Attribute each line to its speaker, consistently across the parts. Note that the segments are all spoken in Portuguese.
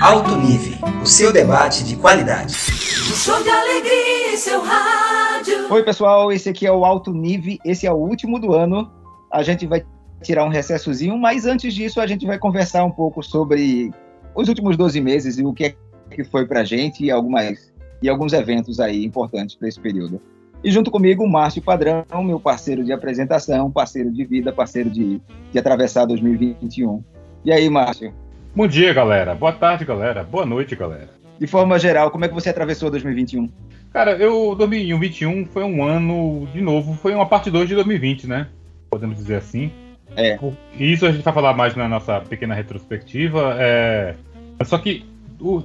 Speaker 1: Alto Nível, o seu debate de qualidade.
Speaker 2: Um show de alegria em seu rádio.
Speaker 3: Oi, pessoal, esse aqui é o Alto Nível, esse é o último do ano. A gente vai tirar um recessozinho, mas antes disso a gente vai conversar um pouco sobre os últimos 12 meses e o que é que foi pra gente e algumas e alguns eventos aí importantes para esse período. E junto comigo, o Márcio Padrão, meu parceiro de apresentação, parceiro de vida, parceiro de, de atravessar 2021. E aí, Márcio?
Speaker 4: Bom dia, galera. Boa tarde, galera. Boa noite, galera.
Speaker 3: De forma geral, como é que você atravessou 2021?
Speaker 4: Cara, eu 2021 foi um ano, de novo, foi uma parte 2 de 2020, né? Podemos dizer assim.
Speaker 3: É.
Speaker 4: Isso a gente vai falar mais na nossa pequena retrospectiva. É... Só que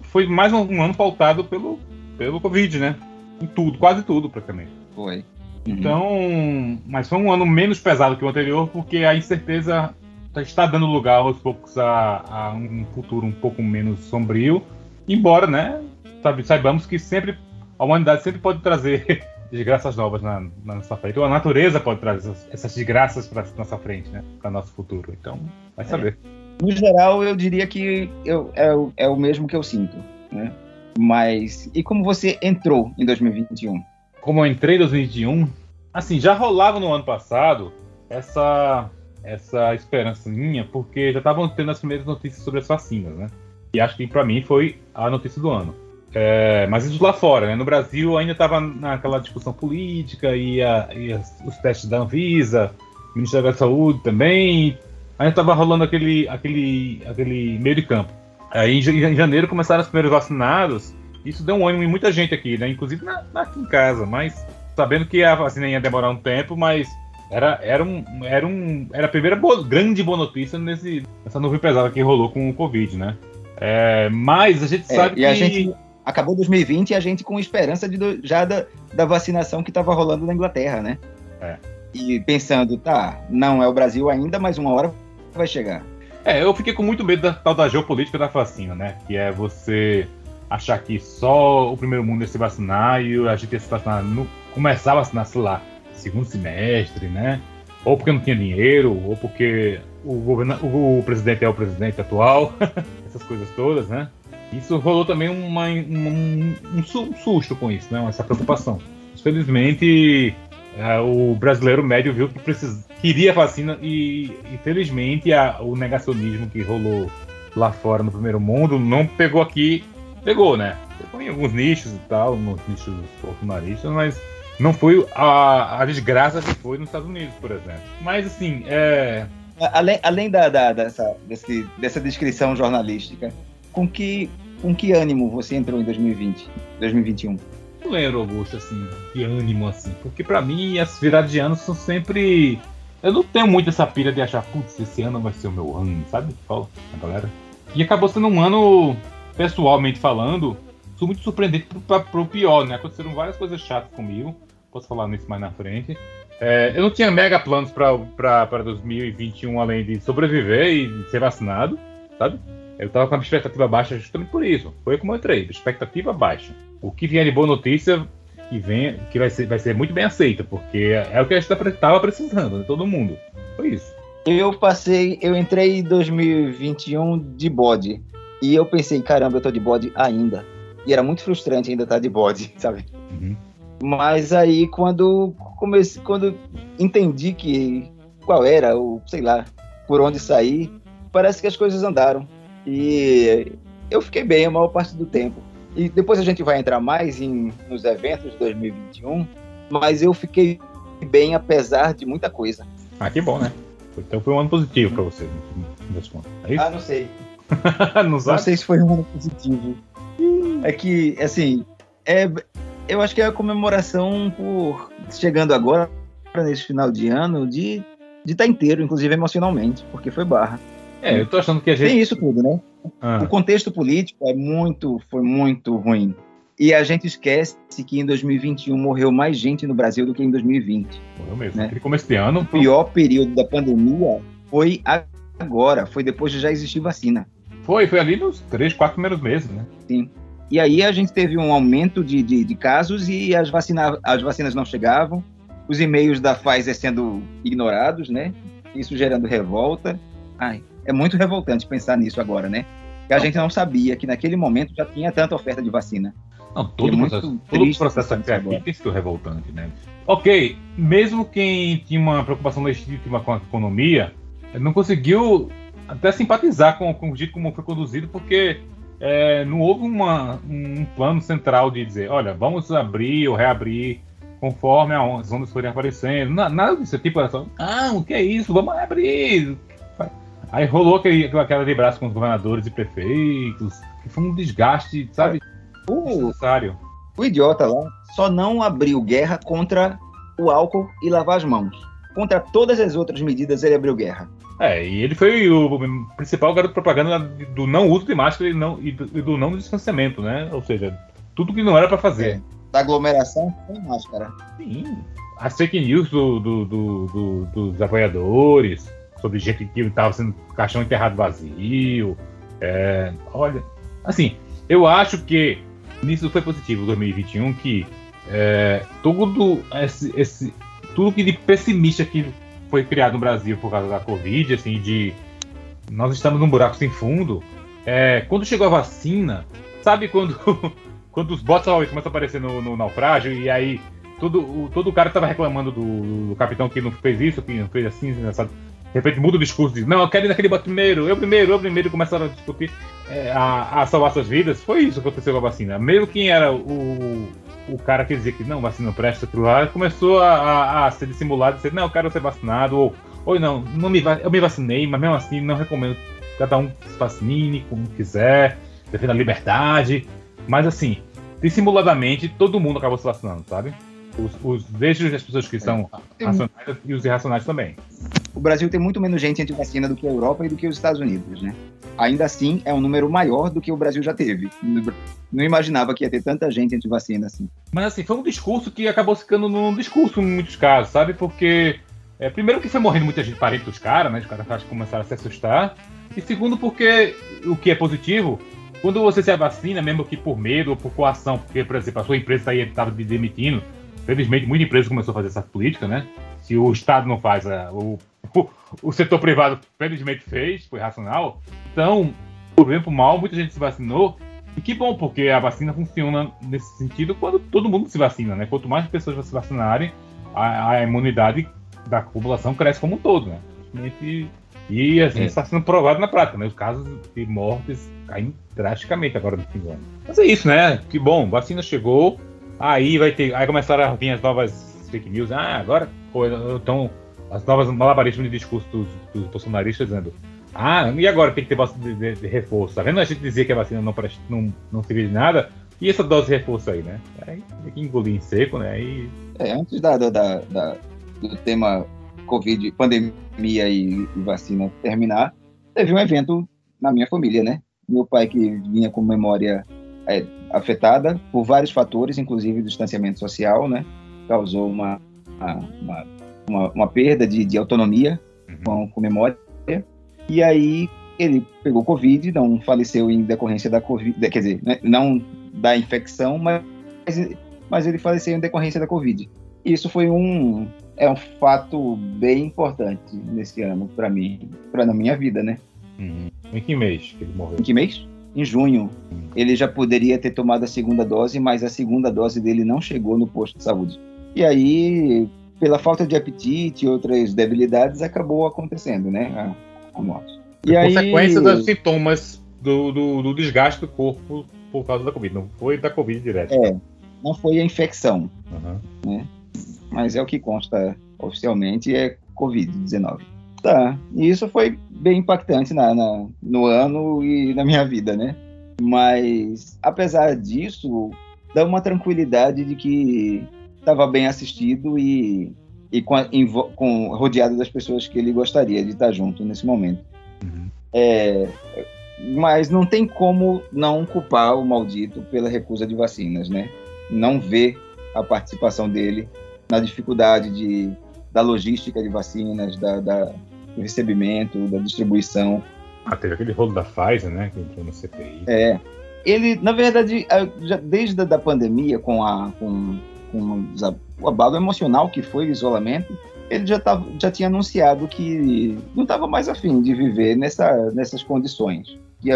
Speaker 4: foi mais um ano pautado pelo, pelo Covid, né? Em tudo, quase tudo, praticamente.
Speaker 3: Foi. Uhum.
Speaker 4: Então, mas foi um ano menos pesado que o anterior, porque a incerteza está dando lugar aos poucos a, a um futuro um pouco menos sombrio. Embora, né, sabe, saibamos que sempre a humanidade sempre pode trazer desgraças novas na, na nossa frente. Ou a natureza pode trazer essas, essas desgraças para nossa frente, né, para nosso futuro. Então, vai é. saber.
Speaker 3: É. No geral, eu diria que eu, é, é o mesmo que eu sinto, né? Mas e como você entrou em 2021?
Speaker 4: Como eu entrei em 2021, assim, já rolava no ano passado essa essa esperança minha, porque já estavam tendo as primeiras notícias sobre as vacinas, né? E acho que para mim foi a notícia do ano. É, mas isso lá fora, né? No Brasil ainda estava naquela discussão política e, a, e as, os testes da Anvisa, o Ministério da Saúde também, ainda estava rolando aquele, aquele, aquele meio de campo. Aí em janeiro começaram os primeiros vacinados. Isso deu um ânimo em muita gente aqui, né? Inclusive na, aqui em casa, mas sabendo que a vacina ia demorar um tempo, mas era, era, um, era, um, era a primeira boa, grande boa notícia nesse, nessa nuvem pesada que rolou com o Covid, né? É, mas a gente é, sabe
Speaker 3: e que. A gente acabou 2020 e a gente com esperança de, já da, da vacinação que estava rolando na Inglaterra, né?
Speaker 4: É.
Speaker 3: E pensando, tá, não é o Brasil ainda, mas uma hora vai chegar.
Speaker 4: É, eu fiquei com muito medo da tal da geopolítica da vacina, né? Que é você achar que só o primeiro mundo ia se vacinar e a gente ia se vacinar, no, começar a vacinar, sei lá, segundo semestre, né? Ou porque não tinha dinheiro, ou porque o, o, presidente é o presidente atual, essas coisas todas, né? Isso rolou também uma, um, um, susto com isso, né? Essa preocupação. Felizmente, é, o brasileiro médio viu que precis, queria vacina e, infelizmente, a, o negacionismo que rolou lá fora no primeiro mundo não pegou aqui. Pegou, né? Pegou em alguns nichos e tal, nos nichos bolsonaristas, mas não foi a, a desgraça que foi nos Estados Unidos, por exemplo. Mas, assim, é.
Speaker 3: Além, além da, da, dessa, desse, dessa descrição jornalística, com que, com que ânimo você entrou em 2020, 2021?
Speaker 4: Não lembro, Augusto, assim, que ânimo, assim. Porque para mim, as viradas de ano são sempre. Eu não tenho muito essa pira de achar, putz, esse ano vai ser o meu ano, sabe? Fala a galera. E acabou sendo um ano, pessoalmente falando, muito surpreendente pro, pro pior, né? Aconteceram várias coisas chatas comigo posso falar nisso mais na frente. É, eu não tinha mega planos para 2021 além de sobreviver e ser vacinado, sabe? Eu tava com a expectativa baixa justamente por isso. Foi como eu entrei, expectativa baixa. O que vier de boa notícia que vem, que vai ser, vai ser muito bem aceita, porque é o que a gente estava precisando, né? todo mundo. Foi isso.
Speaker 3: Eu passei, eu entrei em 2021 de bode. E eu pensei, caramba, eu tô de bode ainda. E era muito frustrante ainda estar de bode, sabe? Uhum. Mas aí quando comecei, quando entendi que qual era o, sei lá, por onde sair, parece que as coisas andaram. E eu fiquei bem a maior parte do tempo. E depois a gente vai entrar mais em, nos eventos de 2021, mas eu fiquei bem apesar de muita coisa.
Speaker 4: Ah, que bom, né? Então foi um ano positivo para você,
Speaker 3: É isso? Ah, não sei. não, não sei se foi um ano positivo. É que, assim, é, eu acho que é a comemoração por chegando agora nesse final de ano de de estar tá inteiro, inclusive emocionalmente, porque foi barra.
Speaker 4: É, eu tô achando que a gente
Speaker 3: tem isso tudo, né? Ah. O contexto político é muito foi muito ruim. E a gente esquece que em 2021 morreu mais gente no Brasil do que em 2020.
Speaker 4: Morreu mesmo. Né? Aquele começo de ano.
Speaker 3: O pior período da pandemia foi agora, foi depois de já existir vacina.
Speaker 4: Foi, foi ali nos três, quatro primeiros meses, né?
Speaker 3: Sim. E aí a gente teve um aumento de, de, de casos e as, vacina, as vacinas não chegavam, os e-mails da Pfizer sendo ignorados, né? Isso gerando revolta. Ai, é muito revoltante pensar nisso agora, né? que a gente não sabia que naquele momento já tinha tanta oferta de vacina.
Speaker 4: Não, todo
Speaker 3: É
Speaker 4: o processo, todo o
Speaker 3: triste
Speaker 4: processo aqui
Speaker 3: agora.
Speaker 4: tem sido revoltante, né? Ok, mesmo quem tinha uma preocupação legítima com a economia, não conseguiu até simpatizar com, com o jeito como foi conduzido, porque é, não houve uma- um plano central de dizer, olha, vamos abrir ou reabrir conforme as ondas forem aparecendo. Na- Nada disso, tipo, era só, ah, o que é isso? Vamos abrir. Aí rolou aquele, aquela de braço com os governadores e prefeitos, que foi um desgaste, sabe,
Speaker 3: O, o idiota lá só não abriu guerra contra o álcool e lavar as mãos. Contra todas as outras medidas ele abriu guerra.
Speaker 4: É, e ele foi o principal garoto propaganda do não uso de máscara e, não, e do, e do não distanciamento, né? Ou seja, tudo que não era pra fazer.
Speaker 3: Da aglomeração sem máscara.
Speaker 4: Sim. As fake news do, do- do- do- dos apoiadores, sobre gente que estava sendo caixão enterrado vazio. É, olha, assim, eu acho que nisso foi positivo 2021, que é, todo esse, esse- tudo que de pessimista que foi criado no Brasil por causa da Covid, assim, de nós estamos num buraco sem fundo. é, quando chegou a vacina, sabe quando, quando os bots começam a aparecer no, no naufrágio e aí todo, o- todo cara tava reclamando do, do capitão que não fez isso, que não fez assim, sabe? De repente muda o discurso, diz, não, eu quero ir naquele bot primeiro, eu primeiro, eu primeiro, e começaram a discutir é, a, a salvar suas vidas. Foi isso que aconteceu com a vacina. Mesmo quem era o, o cara que dizia que não, vacina presta, aquilo lá, começou a, a, a ser dissimulado, dizer, não, eu quero ser vacinado, ou, ou não, não me, eu me vacinei, mas mesmo assim não recomendo cada um se vacine como quiser, defenda a liberdade. Mas assim, dissimuladamente, todo mundo acabou se vacinando, sabe? Os, os, desde as pessoas que são racionais e os irracionais também.
Speaker 3: O Brasil tem muito menos gente anti-vacina do que a Europa e do que os Estados Unidos, né? Ainda assim, é um número maior do que o Brasil já teve. Não imaginava que ia ter tanta gente anti-vacina assim.
Speaker 4: Mas assim, foi um discurso que acabou ficando num discurso em muitos casos, sabe? Porque, é, primeiro que foi morrendo muita gente parente dos caras, né? Os caras começaram a se assustar. E segundo porque, o que é positivo, quando você se vacina, mesmo que por medo ou por coação, porque, por exemplo, a sua empresa estava demitindo, felizmente muita empresa começou a fazer essa política, né? Se o Estado não faz, a- o, o, o setor privado felizmente fez, foi racional. Então, por por mal, muita gente se vacinou e que bom, porque a vacina funciona nesse sentido quando todo mundo se vacina, né? Quanto mais pessoas se vacinarem, a, a imunidade da população cresce como um todo, né? Simplesmente- E assim,
Speaker 3: É.
Speaker 4: está sendo provado na prática, né? Os casos de mortes caem drasticamente agora no fim do ano. Mas é isso, né? Que bom, vacina chegou, aí vai ter. Aí começaram a vir as novas fake news. Ah, agora então as novas malabarismos de discurso dos, dos bolsonaristas dizendo ah, e agora tem que ter vacina de, de- de reforço. Tá vendo? A gente dizia que a vacina não, presta- não, não servia de nada. E essa dose de reforço aí, né? Aí tem que engolir em seco, né? E
Speaker 3: É, antes da- da- da- do tema Covid, pandemia e, e vacina terminar, teve um evento na minha família, né? Meu pai que vinha com memória é, afetada por vários fatores, inclusive o distanciamento social, né? Causou uma, uma, uma, uma perda de, de autonomia com, com memória. E aí ele pegou Covid, não faleceu em decorrência da Covid, quer dizer, né, não da infecção, mas, mas ele faleceu em decorrência da Covid. Isso foi um é um fato bem importante nesse ano para mim, para na minha vida, né?
Speaker 4: em que mês que ele morreu?
Speaker 3: Em que mês? Em junho. Ele já poderia ter tomado a segunda dose, mas a segunda dose dele não chegou no posto de saúde. E aí, pela falta de apetite e outras debilidades, acabou acontecendo, né? A, a morte. E aí,
Speaker 4: Consequência dos sintomas do, do, do desgaste do corpo por causa da Covid. Não foi da Covid direto.
Speaker 3: É, não foi a infecção,
Speaker 4: Uhum.
Speaker 3: mas é o que consta oficialmente é Covid-19. Tá, e isso foi bem impactante na, na- no ano e na minha vida, né? Mas, apesar disso, dá uma tranquilidade de que estava bem assistido e, e com, a- em com- rodeado das pessoas que ele gostaria de estar junto nesse momento.
Speaker 4: Uhum.
Speaker 3: É, mas não tem como não culpar o maldito pela recusa de vacinas, né? Não ver a participação dele na dificuldade de, da logística de vacinas, da, da- do recebimento, da distribuição.
Speaker 4: Ah, teve aquele rolo da Pfizer, né? Que entrou no CPI.
Speaker 3: É, ele, na verdade, já desde a pandemia, com, a, com, com o abalo emocional que foi o isolamento, ele já, tava, já tinha anunciado que não estava mais afim de viver nessa, nessas condições. Que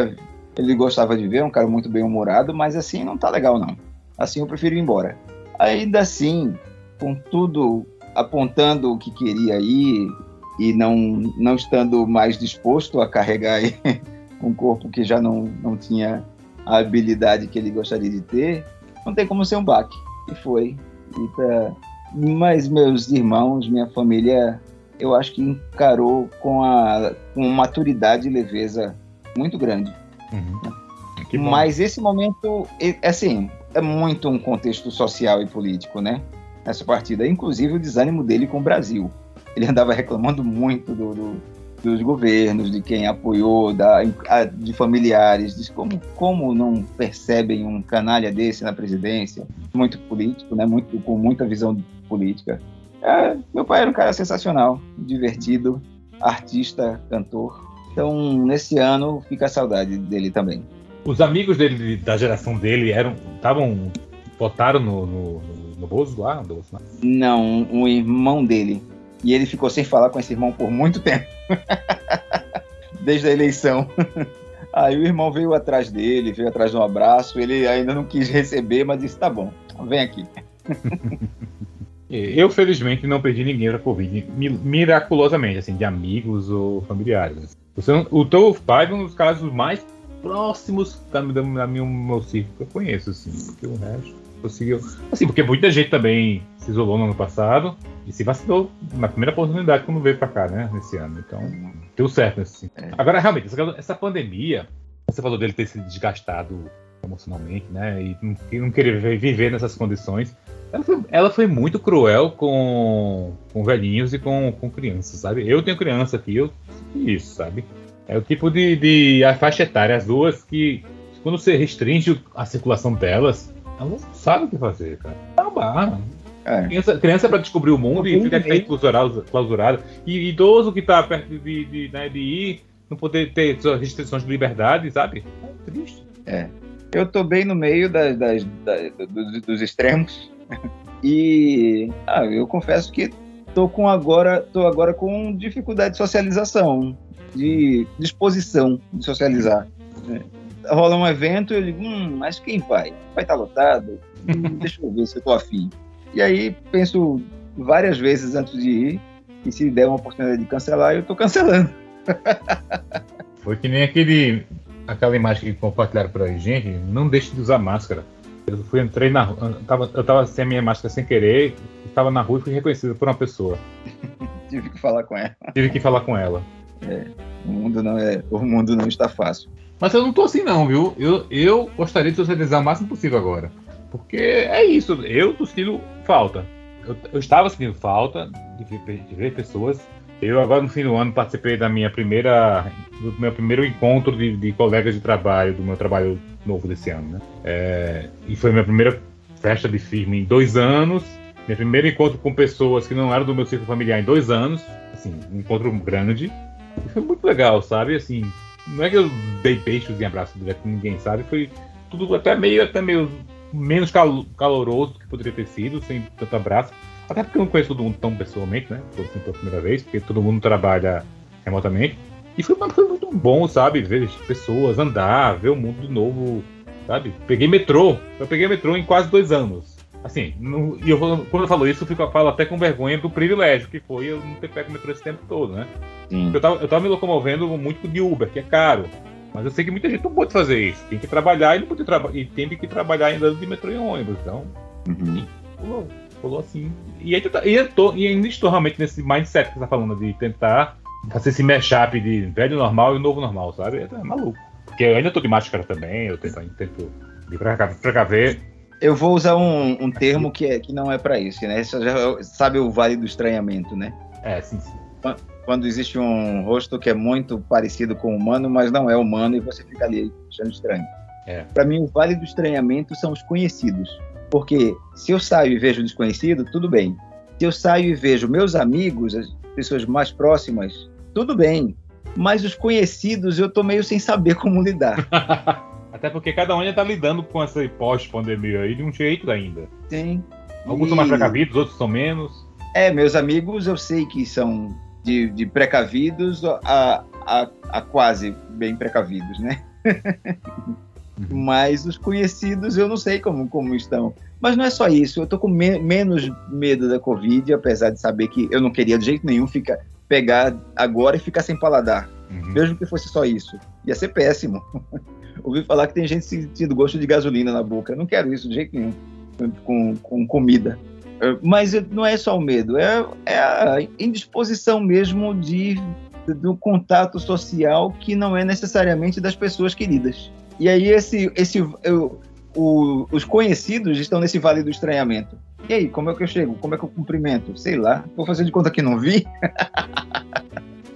Speaker 3: ele gostava de ver, é um cara muito bem humorado, mas assim não tá legal não. Assim eu prefiro ir embora. Ainda assim, com tudo apontando o que queria ir e não, não estando mais disposto a carregar um corpo que já não, não tinha a habilidade que ele gostaria de ter, não tem como ser um baque. E foi. E pra... Mas meus irmãos, minha família, eu acho que encarou com, a, com maturidade e leveza muito grande.
Speaker 4: Uhum.
Speaker 3: Mas esse momento, assim, é muito um contexto social e político, né? Essa partida, inclusive o desânimo dele com o Brasil. Ele andava reclamando muito do, do, dos governos, de quem apoiou, da, de familiares, de como, como não percebem um canalha desse na presidência, muito político, né? Muito, com muita visão política. É, meu pai era um cara sensacional, divertido, artista, cantor. Então, nesse ano, fica a saudade dele também.
Speaker 4: Os amigos dele, da geração dele, eram estavam votaram no, no, no Bozo lá? No Bolsonaro?
Speaker 3: Não, um irmão dele. E ele ficou sem falar com esse irmão por muito tempo. Desde a eleição. Aí o irmão veio atrás dele, veio atrás de um abraço. Ele ainda não quis receber, mas disse: tá bom, vem aqui.
Speaker 4: Eu, felizmente, não perdi ninguém para Covid, miraculosamente, assim, de amigos ou familiares. O teu pai é um dos casos mais próximos da, da, da que eu conheço, assim, porque o resto conseguiu. Assim, porque muita gente também se isolou no ano passado e se vacinou na primeira oportunidade quando veio para cá, né, nesse ano. Então, deu certo nesse sentido. É. Agora, realmente, essa, essa, pandemia, você falou dele ter se desgastado emocionalmente, né, e não, e não querer viver nessas condições. Ela foi, ela foi, muito cruel com, com velhinhos e com, com crianças, sabe? Eu tenho criança aqui, eu isso, sabe? É o tipo de, de a faixa etária, as duas que quando você restringe a circulação delas, elas não sabem o que fazer, cara. É uma barra. É. Criança, criança para descobrir o mundo e fica aí clausurado, clausurado. E idoso que tá perto de, de, né, de ir, não poder ter suas restrições de liberdade, sabe? É triste.
Speaker 3: É. Eu tô bem no meio das, das, das dos, dos, extremos. E ah, eu confesso que tô com agora, tô agora com dificuldade de socialização, de disposição de socializar. Né? Rola um evento, eu digo, hum, mas quem vai? Vai estar tá lotado? Deixa eu ver se eu tô afim. E aí penso várias vezes antes de ir, e se der uma oportunidade de cancelar, eu tô cancelando.
Speaker 4: Foi que nem aquele aquela imagem que compartilharam por aí, gente, não deixe de usar máscara. Eu fui, entrei na eu tava, eu tava sem a minha máscara sem querer, estava na rua e fui reconhecido por uma pessoa.
Speaker 3: Tive que falar com ela.
Speaker 4: Tive que falar com ela.
Speaker 3: É, o mundo não é, o mundo não está fácil.
Speaker 4: Mas eu não tô assim não, viu? Eu, eu gostaria de socializar o máximo possível agora. Porque é isso, eu tô sentindo falta. Eu, eu estava sentindo falta de de ver, pessoas. Eu agora no fim do ano participei da minha primeira, do meu primeiro encontro de, de colegas de trabalho, do meu trabalho novo desse ano, né? É, e foi minha primeira festa de firme em dois anos. Meu primeiro encontro com pessoas que não eram do meu círculo familiar em dois anos. Assim, um encontro grande. E foi muito legal, sabe? Assim, não é que eu dei beijos em abraço direto ninguém, sabe? Foi tudo até meio, até meio menos cal caloroso que poderia ter sido, sem tanto abraço. Até porque eu não conheço todo mundo tão pessoalmente, né? Foi assim pela primeira vez, porque todo mundo trabalha remotamente. E foi, foi muito bom, sabe? Ver pessoas, andar, ver o mundo de novo, sabe? Peguei metrô. Eu peguei metrô em quase dois anos. Assim, e eu, quando eu falo isso, eu, fico, eu falo até com vergonha do privilégio que foi eu não ter pego metrô esse tempo todo, né? Eu tava, eu tava me locomovendo muito de Uber, que é caro. Mas eu sei que muita gente não pode fazer isso. Tem que trabalhar e não pode traba e tem que trabalhar ainda de metrô e ônibus. Então, uhum. pulou, pulou assim. E, aí, e, eu tô, e ainda estou realmente nesse mindset que você tá falando, de tentar fazer esse mashup de velho normal e novo normal, sabe? É, é maluco. Porque eu ainda tô de máscara também, eu tento, tento me precaver.
Speaker 3: Eu vou usar um, um termo que, é, que não é para isso, né? Você já sabe o vale do estranhamento, né?
Speaker 4: É, sim, sim
Speaker 3: quando existe um rosto que é muito parecido com o humano, mas não é humano e você fica ali achando estranho. É. Para mim, o vale do estranhamento são os conhecidos. Porque se eu saio e vejo desconhecido, tudo bem. Se eu saio e vejo meus amigos, as pessoas mais próximas, tudo bem. Mas os conhecidos eu tô meio sem saber como lidar.
Speaker 4: Até porque cada um ainda tá lidando com essa pós-pandemia aí de um jeito ainda.
Speaker 3: Sim.
Speaker 4: Alguns e... são mais precavidos, outros são menos.
Speaker 3: É, meus amigos eu sei que são de, de precavidos a, a, a, quase bem precavidos, né? Mas os conhecidos eu não sei como, como estão. Mas não é só isso, eu tô com me menos medo da Covid, apesar de saber que eu não queria de jeito nenhum ficar, pegar agora e ficar sem paladar.
Speaker 4: Uhum.
Speaker 3: Mesmo que fosse só isso. Ia ser péssimo. Ouvi falar que tem gente sentindo gosto de gasolina na boca. Eu não quero isso de jeito nenhum com, com comida. Mas não é só o medo, é, é a indisposição mesmo de, do contato social que não é necessariamente das pessoas queridas. E aí esse, esse, eu, o, os conhecidos estão nesse vale do estranhamento. E aí, como é que eu chego? Como é que eu cumprimento? Sei lá. Vou fazer de conta que não vi.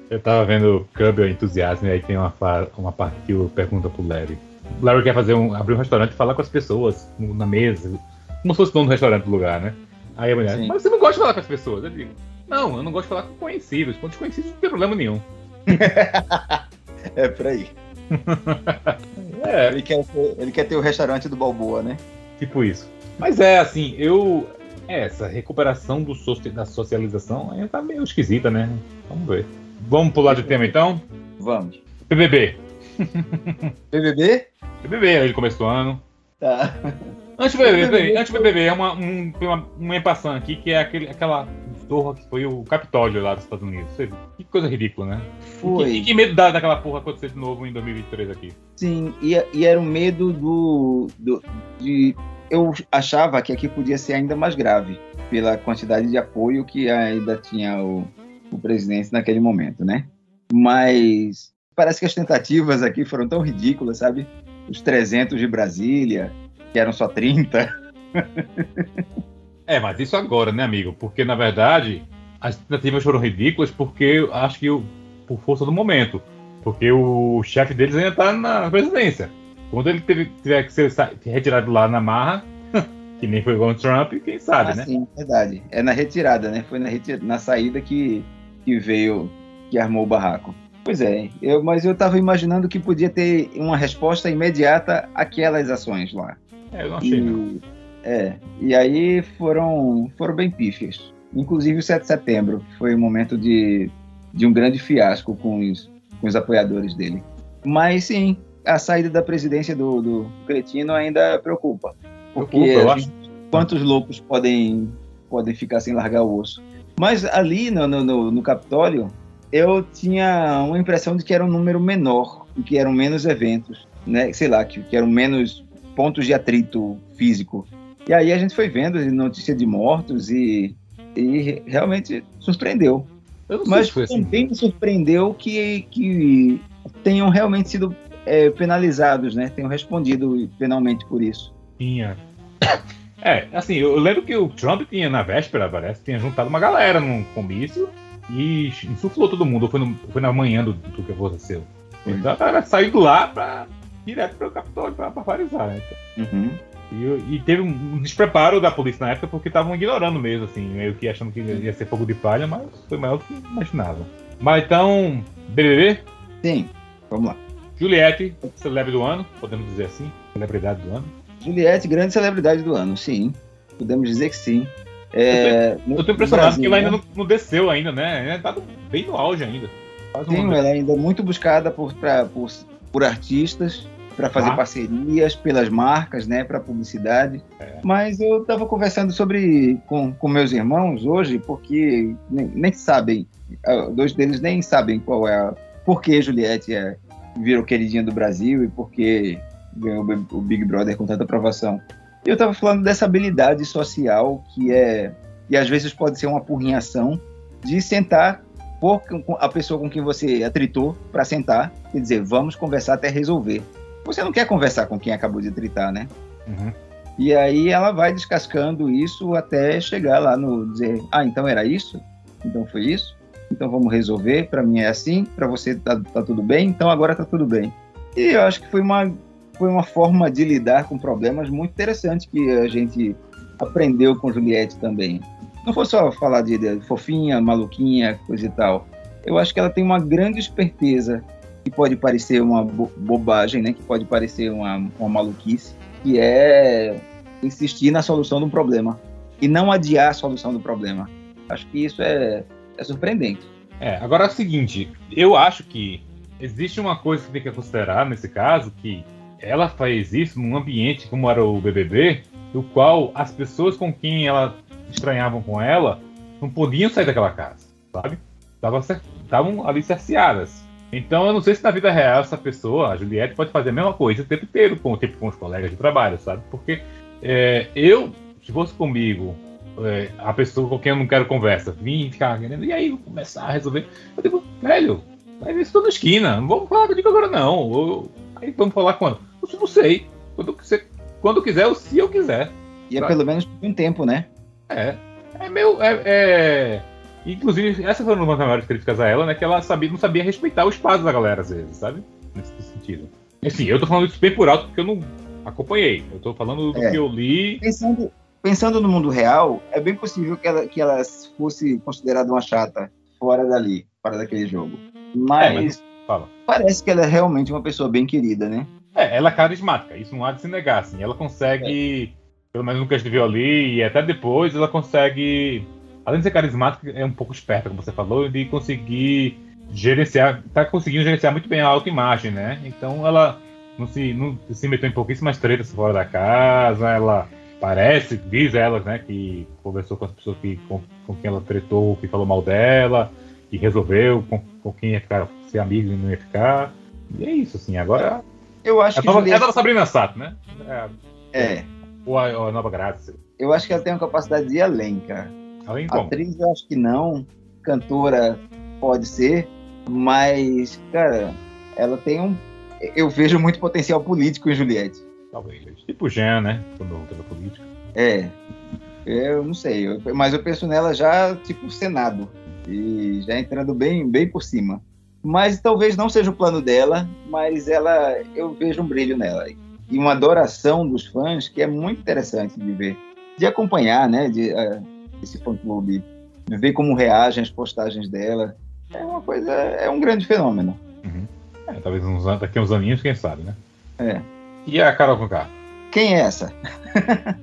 Speaker 4: Eu tava vendo o Entusiasmo e aí tem uma, uma parte que eu pergunta pro Larry. O Larry quer fazer um, abrir um restaurante e falar com as pessoas na mesa, como se fosse dono do restaurante do lugar, né? Aí a mulher,
Speaker 3: Sim.
Speaker 4: mas você não gosta de falar com as pessoas? Eu digo, não, eu não gosto de falar com conhecidos. Com desconhecidos não tem problema nenhum.
Speaker 3: É por aí.
Speaker 4: É,
Speaker 3: Ele quer, ter, ele quer ter o restaurante do Balboa, né?
Speaker 4: tipo isso. Mas é assim, eu. é, Essa recuperação do da socialização ainda tá meio esquisita, né? Vamos ver. Vamos pular de tema então?
Speaker 3: Vamos.
Speaker 4: BBB.
Speaker 3: BBB?
Speaker 4: BBB, ele começo do ano.
Speaker 3: Tá.
Speaker 4: Antes do BBB, antes do BBB, é uma, um, uma, um empassão aqui que é aquele, aquela zorra que foi o Capitólio lá dos Estados Unidos. Que coisa ridícula, né? E que,
Speaker 3: Foi.
Speaker 4: e que medo dá daquela porra acontecer de novo em 2023 aqui?
Speaker 3: Sim, e, e era um medo do, do- de. Eu achava que aqui podia ser ainda mais grave, pela quantidade de apoio que ainda tinha o, o presidente naquele momento, né? Mas parece que as tentativas aqui foram tão ridículas, sabe? Os 300 de Brasília, que eram só 30.
Speaker 4: É, mas isso agora, né, amigo? Porque, na verdade, as tentativas foram ridículas porque eu acho que o- por força do momento. Porque o chefe deles ainda tá na presidência. Quando ele teve- tiver que ser retirado lá na marra, que nem foi com o Trump, quem sabe,
Speaker 3: Ah,
Speaker 4: né?
Speaker 3: sim, verdade. É na retirada, né? Foi na, reti- na saída que, que veio, que armou o barraco. Pois é, eu, mas eu estava imaginando que podia ter uma resposta imediata àquelas ações lá.
Speaker 4: É, eu não achei, não.
Speaker 3: E, é, e aí foram, foram bem pífias. Inclusive o 7 de setembro foi um momento de, de um grande fiasco com os, com os apoiadores dele. Mas sim, a saída da presidência do, do Cretino ainda preocupa. Porque
Speaker 4: Preocupa, acho.
Speaker 3: gente- quantos loucos podem, podem ficar sem largar o osso? Mas ali no, no, no, Capitólio, eu tinha uma impressão de que era um número menor, que eram menos eventos, né? Sei lá, que, que eram menos pontos de atrito físico. E aí a gente foi vendo notícia de mortos e, e realmente surpreendeu. Mas
Speaker 4: assim.
Speaker 3: também me surpreendeu que, que tenham realmente sido é, penalizados, né? Tenham respondido penalmente por isso.
Speaker 4: Tinha. É, assim, eu lembro que o Trump tinha na véspera, parece, tinha juntado uma galera num comício e insuflou todo mundo. Foi, no- foi na manhã do, do que aconteceu. Então a galera saiu de lá pra, direto pro Capitólio pra barbarizar, né?
Speaker 3: Uhum.
Speaker 4: E, e teve um despreparo da polícia na época porque estavam ignorando mesmo, assim, meio que achando que ia ser fogo de palha, mas foi maior do que imaginava. Mas então, BBB,
Speaker 3: Sim, vamos lá.
Speaker 4: Juliette, celebre do ano, podemos dizer assim, celebridade do ano.
Speaker 3: Juliette, grande celebridade do ano, sim. Podemos dizer que sim. É,
Speaker 4: Eu tô
Speaker 3: no
Speaker 4: impressionado
Speaker 3: Brasil,
Speaker 4: que ela ainda
Speaker 3: né?
Speaker 4: não, não desceu ainda, né? Ainda tá bem no auge ainda.
Speaker 3: Sim,
Speaker 4: uma-
Speaker 3: ela ainda é muito buscada por, pra- por, por artistas, para fazer
Speaker 4: Ah.
Speaker 3: parcerias, pelas marcas, né, para publicidade.
Speaker 4: É.
Speaker 3: Mas eu estava conversando sobre com, com meus irmãos hoje, porque nem, nem sabem, ah, dois deles nem sabem qual é a, por que Juliette é, virou queridinha do Brasil e por que ganhou o Big- Brother com tanta aprovação. E eu estava falando dessa habilidade social que é, e às vezes pode ser uma apurrinhação, de sentar por a pessoa com quem você atritou para sentar e dizer, vamos conversar até resolver. Você não quer conversar com quem acabou de tritar, né?
Speaker 4: Uhum.
Speaker 3: E aí ela vai descascando isso até chegar lá no dizer, ah, então era isso? Então foi isso? Então vamos resolver, para mim é assim, para você tá, tá tudo bem, então agora tá tudo bem. E eu acho que foi uma foi uma forma de lidar com problemas muito interessante que a gente aprendeu com Juliette também. Não foi só falar de, de fofinha, maluquinha, coisa e tal. Eu acho que ela tem uma grande esperteza que pode parecer uma bo- bobagem, né? Que pode parecer uma, uma maluquice, que é insistir na solução do problema e não adiar a solução do problema. Acho que isso é, é surpreendente.
Speaker 4: É, agora é o seguinte, eu acho que existe uma coisa que tem que considerar nesse caso, que ela faz isso num ambiente como era o BBB, no qual as pessoas com quem ela estranhavam com ela não podiam sair daquela casa, sabe? Estavam ali cerceadas. Então eu não sei se na vida real essa pessoa, a Juliette, pode fazer a mesma coisa o tempo inteiro com, tipo, com os colegas de trabalho, sabe? Porque é, eu, se fosse comigo, é, a pessoa com quem eu não quero conversa, vim ficar querendo, e aí começar a resolver, eu digo, velho, mas isso na esquina, não vamos falar comigo agora não. Eu, aí vamos falar quando? Eu não sei. Quando, você, quando quiser, ou se eu quiser.
Speaker 3: E é pelo menos por um tempo, né?
Speaker 4: É. É meu. É, é... Inclusive, essa foi uma das maiores críticas a ela, né? Que ela sabia, não sabia respeitar o espaço da galera, às vezes, sabe? Nesse sentido. Assim, eu tô falando isso bem por alto porque eu não acompanhei. Eu tô falando do é. que eu li.
Speaker 3: Pensando, pensando no mundo real, é bem possível que ela, que ela fosse considerada uma chata fora dali, fora daquele jogo. Mas, é, mas parece que ela é realmente uma pessoa bem querida, né?
Speaker 4: É, ela é carismática, isso não há de se negar, assim. Ela consegue, é. pelo menos no que a gente viu ali, e até depois, ela consegue, além de ser carismática, é um pouco esperta, como você falou, de conseguir gerenciar, tá conseguindo gerenciar muito bem a autoimagem, né? Então ela não se, não se meteu em pouquíssimas tretas fora da casa, ela parece, diz ela, né, que conversou com as pessoas que, com, com quem ela tretou, que falou mal dela, que resolveu com, com quem ia ficar, ser amigo e não ia ficar. E é isso, assim, agora
Speaker 3: eu acho é que.
Speaker 4: Nova, Juliette... É da Sabrina Sato, né?
Speaker 3: É. é.
Speaker 4: Ou a, ou a Nova Graça.
Speaker 3: Eu acho que ela tem uma capacidade de além, cara. Atriz, eu acho que não. Cantora, pode ser. Mas, cara, ela tem um. Eu vejo muito potencial político em Juliette.
Speaker 4: Talvez. Tipo Jean, né? Quando teve política.
Speaker 3: É. Eu não sei. Eu, mas eu penso nela já, tipo, Senado. E já entrando bem, bem por cima mas talvez não seja o plano dela, mas ela eu vejo um brilho nela e uma adoração dos fãs que é muito interessante de ver, de acompanhar, né, de uh, esse fã clube, de ver como reagem as postagens dela, é uma coisa, é um grande fenômeno.
Speaker 4: Uhum. É, talvez uns, daqui a uns aninhos, quem sabe, né?
Speaker 3: É.
Speaker 4: E a Carol Conká?
Speaker 3: Quem é essa?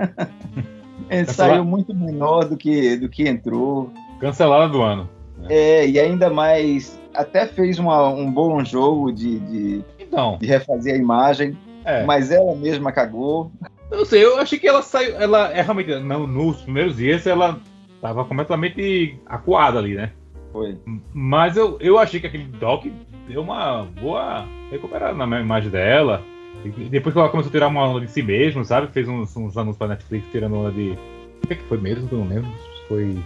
Speaker 3: Ele saiu muito menor do que do que entrou.
Speaker 4: Cancelada do ano.
Speaker 3: Né? É, e ainda mais até fez uma, um bom jogo de, de,
Speaker 4: então.
Speaker 3: de refazer a imagem, é. mas ela mesma cagou.
Speaker 4: Eu não sei, eu achei que ela saiu. Ela é realmente. Não, nos primeiros dias ela tava completamente acuada ali, né?
Speaker 3: Foi.
Speaker 4: Mas eu, eu achei que aquele doc deu uma boa recuperada na imagem dela. E depois que ela começou a tirar uma onda de si mesmo, sabe? Fez uns, uns anúncios pra Netflix tirando onda de. O que, é que foi mesmo? Eu não lembro. Foi.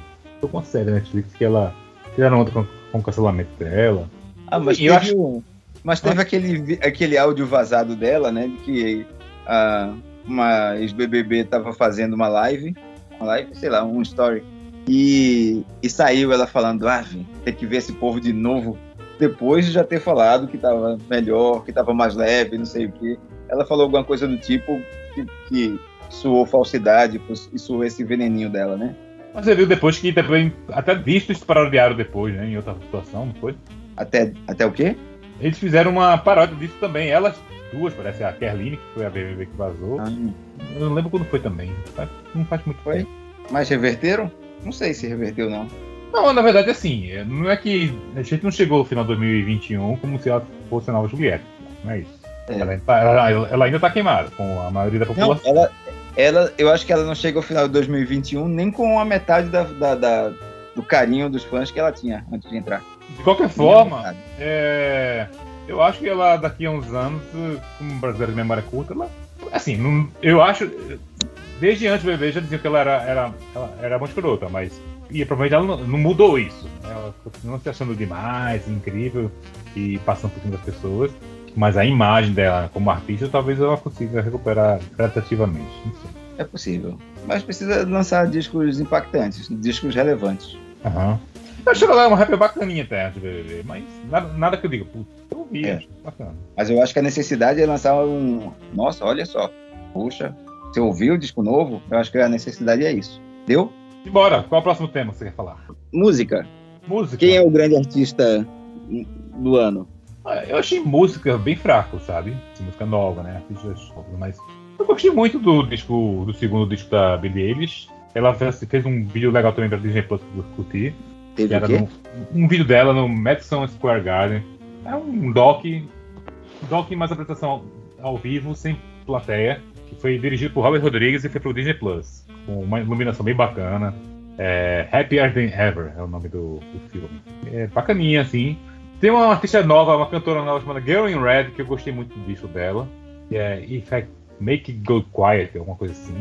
Speaker 4: Foi com a série Netflix que ela tiraram onda com com o cancelamento dela.
Speaker 3: Ah, mas teve, acho... mas teve ah. aquele, aquele áudio vazado dela, né? De que a, uma ex-BBB tava fazendo uma live, uma live, sei lá, um story. E, e saiu ela falando, ah, tem que ver esse povo de novo. Depois de já ter falado que tava melhor, que tava mais leve, não sei o quê. Ela falou alguma coisa do tipo que, que suou falsidade e suou esse veneninho dela, né?
Speaker 4: Mas você viu depois que também, até visto isso parodiaram depois, né? Em outra situação, não foi?
Speaker 3: Até, até o quê?
Speaker 4: Eles fizeram uma paródia disso também. Elas duas, parece a Kerline, que foi a BBB que vazou. Ah. Eu não lembro quando foi também. Não faz muito
Speaker 3: foi?
Speaker 4: tempo.
Speaker 3: Mas reverteram? Não sei se reverteu, não.
Speaker 4: Não, na verdade, assim, não é que a gente não chegou ao final de 2021 como se ela fosse a nova Juliette. Não é isso. É. Ela, ela, ela, ainda tá queimada com a maioria da população.
Speaker 3: Não, ela, ela, eu acho que ela não chega ao final de 2021 nem com a metade da, da, da do carinho dos fãs que ela tinha antes de entrar.
Speaker 4: De qualquer forma, é, eu acho que ela daqui a uns anos, como brasileira de memória curta, ela, assim, não, eu acho, desde antes do bebê já diziam que ela era, era, ela era muito escrota, mas e provavelmente ela não, não, mudou isso. Ela continua se achando demais, incrível e passando por cima das pessoas mas a imagem dela como artista talvez ela consiga recuperar gradativamente.
Speaker 3: É possível. Mas precisa lançar discos impactantes, discos relevantes.
Speaker 4: Aham. Eu acho que ela é uma rapper bacaninha até de BBB, mas nada, nada que eu diga, putz, eu ouvi, é. bacana.
Speaker 3: Mas eu acho que a necessidade é lançar um. Nossa, olha só. Puxa, você ouviu o disco novo? Eu acho que a necessidade é isso. Deu?
Speaker 4: E bora, qual é o próximo tema que você quer falar?
Speaker 3: Música.
Speaker 4: Música.
Speaker 3: Quem é o grande artista do ano?
Speaker 4: Ah, eu achei música bem fraco, sabe? Música nova, né? Mas eu gostei muito do disco, do segundo disco da Billie Eilish. Ela fez, fez um vídeo legal também pra Disney Plus que eu curti.
Speaker 3: Teve era
Speaker 4: um vídeo dela no Madison Square Garden. É um doc, doc mais apresentação ao vivo, sem plateia, que foi dirigido por Robert Rodrigues e foi pro Disney Plus, com uma iluminação bem bacana. É, Happier Than Ever é o nome do, do filme. É bacaninha, assim. Tem uma artista nova, uma cantora nova chamada Girl in Red, que eu gostei muito do disco dela. É If I Make It Go Quiet, alguma coisa assim.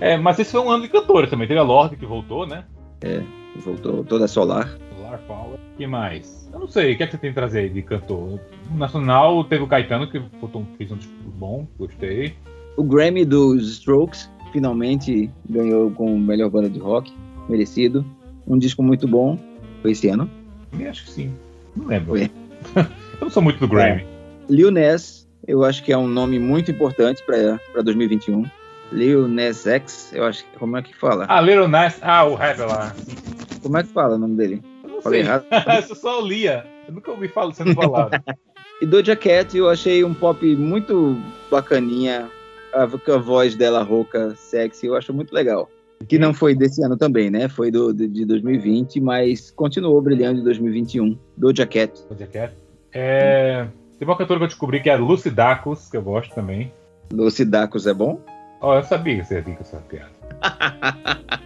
Speaker 4: É, mas esse foi um ano de cantora também. Teve a Lorde que voltou, né?
Speaker 3: É, voltou toda solar.
Speaker 4: Solar Power. O que mais? Eu não sei, o que é que você tem que trazer aí de cantor? No Nacional teve o Caetano, que botou, fez um disco bom, gostei.
Speaker 3: O Grammy dos Strokes finalmente ganhou com melhor banda de rock, merecido. Um disco muito bom. Foi esse ano?
Speaker 4: Eu acho que sim. Não lembro. Eu não sou muito do Grammy.
Speaker 3: Lil Nas, eu acho que é um nome muito importante para 2021. Lil Nas X, eu acho que. Como é que fala?
Speaker 4: Ah, Little Nas. Ah, o rap lá.
Speaker 3: Como é que fala o nome dele?
Speaker 4: Eu não
Speaker 3: Falei
Speaker 4: sei.
Speaker 3: errado?
Speaker 4: eu só lia. Eu nunca ouvi falar, sendo falado.
Speaker 3: E Doja Cat, eu achei um pop muito bacaninha. A, a voz dela rouca, sexy, eu acho muito legal. Que não foi desse ano também, né? Foi do, de, de 2020, mas continuou brilhando em 2021. Doja Cat.
Speaker 4: Doja Cat. É, tem uma cantora que eu descobri que é a Lucy Dacus, que eu gosto também.
Speaker 3: Lucy Dacus é bom?
Speaker 4: Ó, eu sabia que você ia vir com essa piada.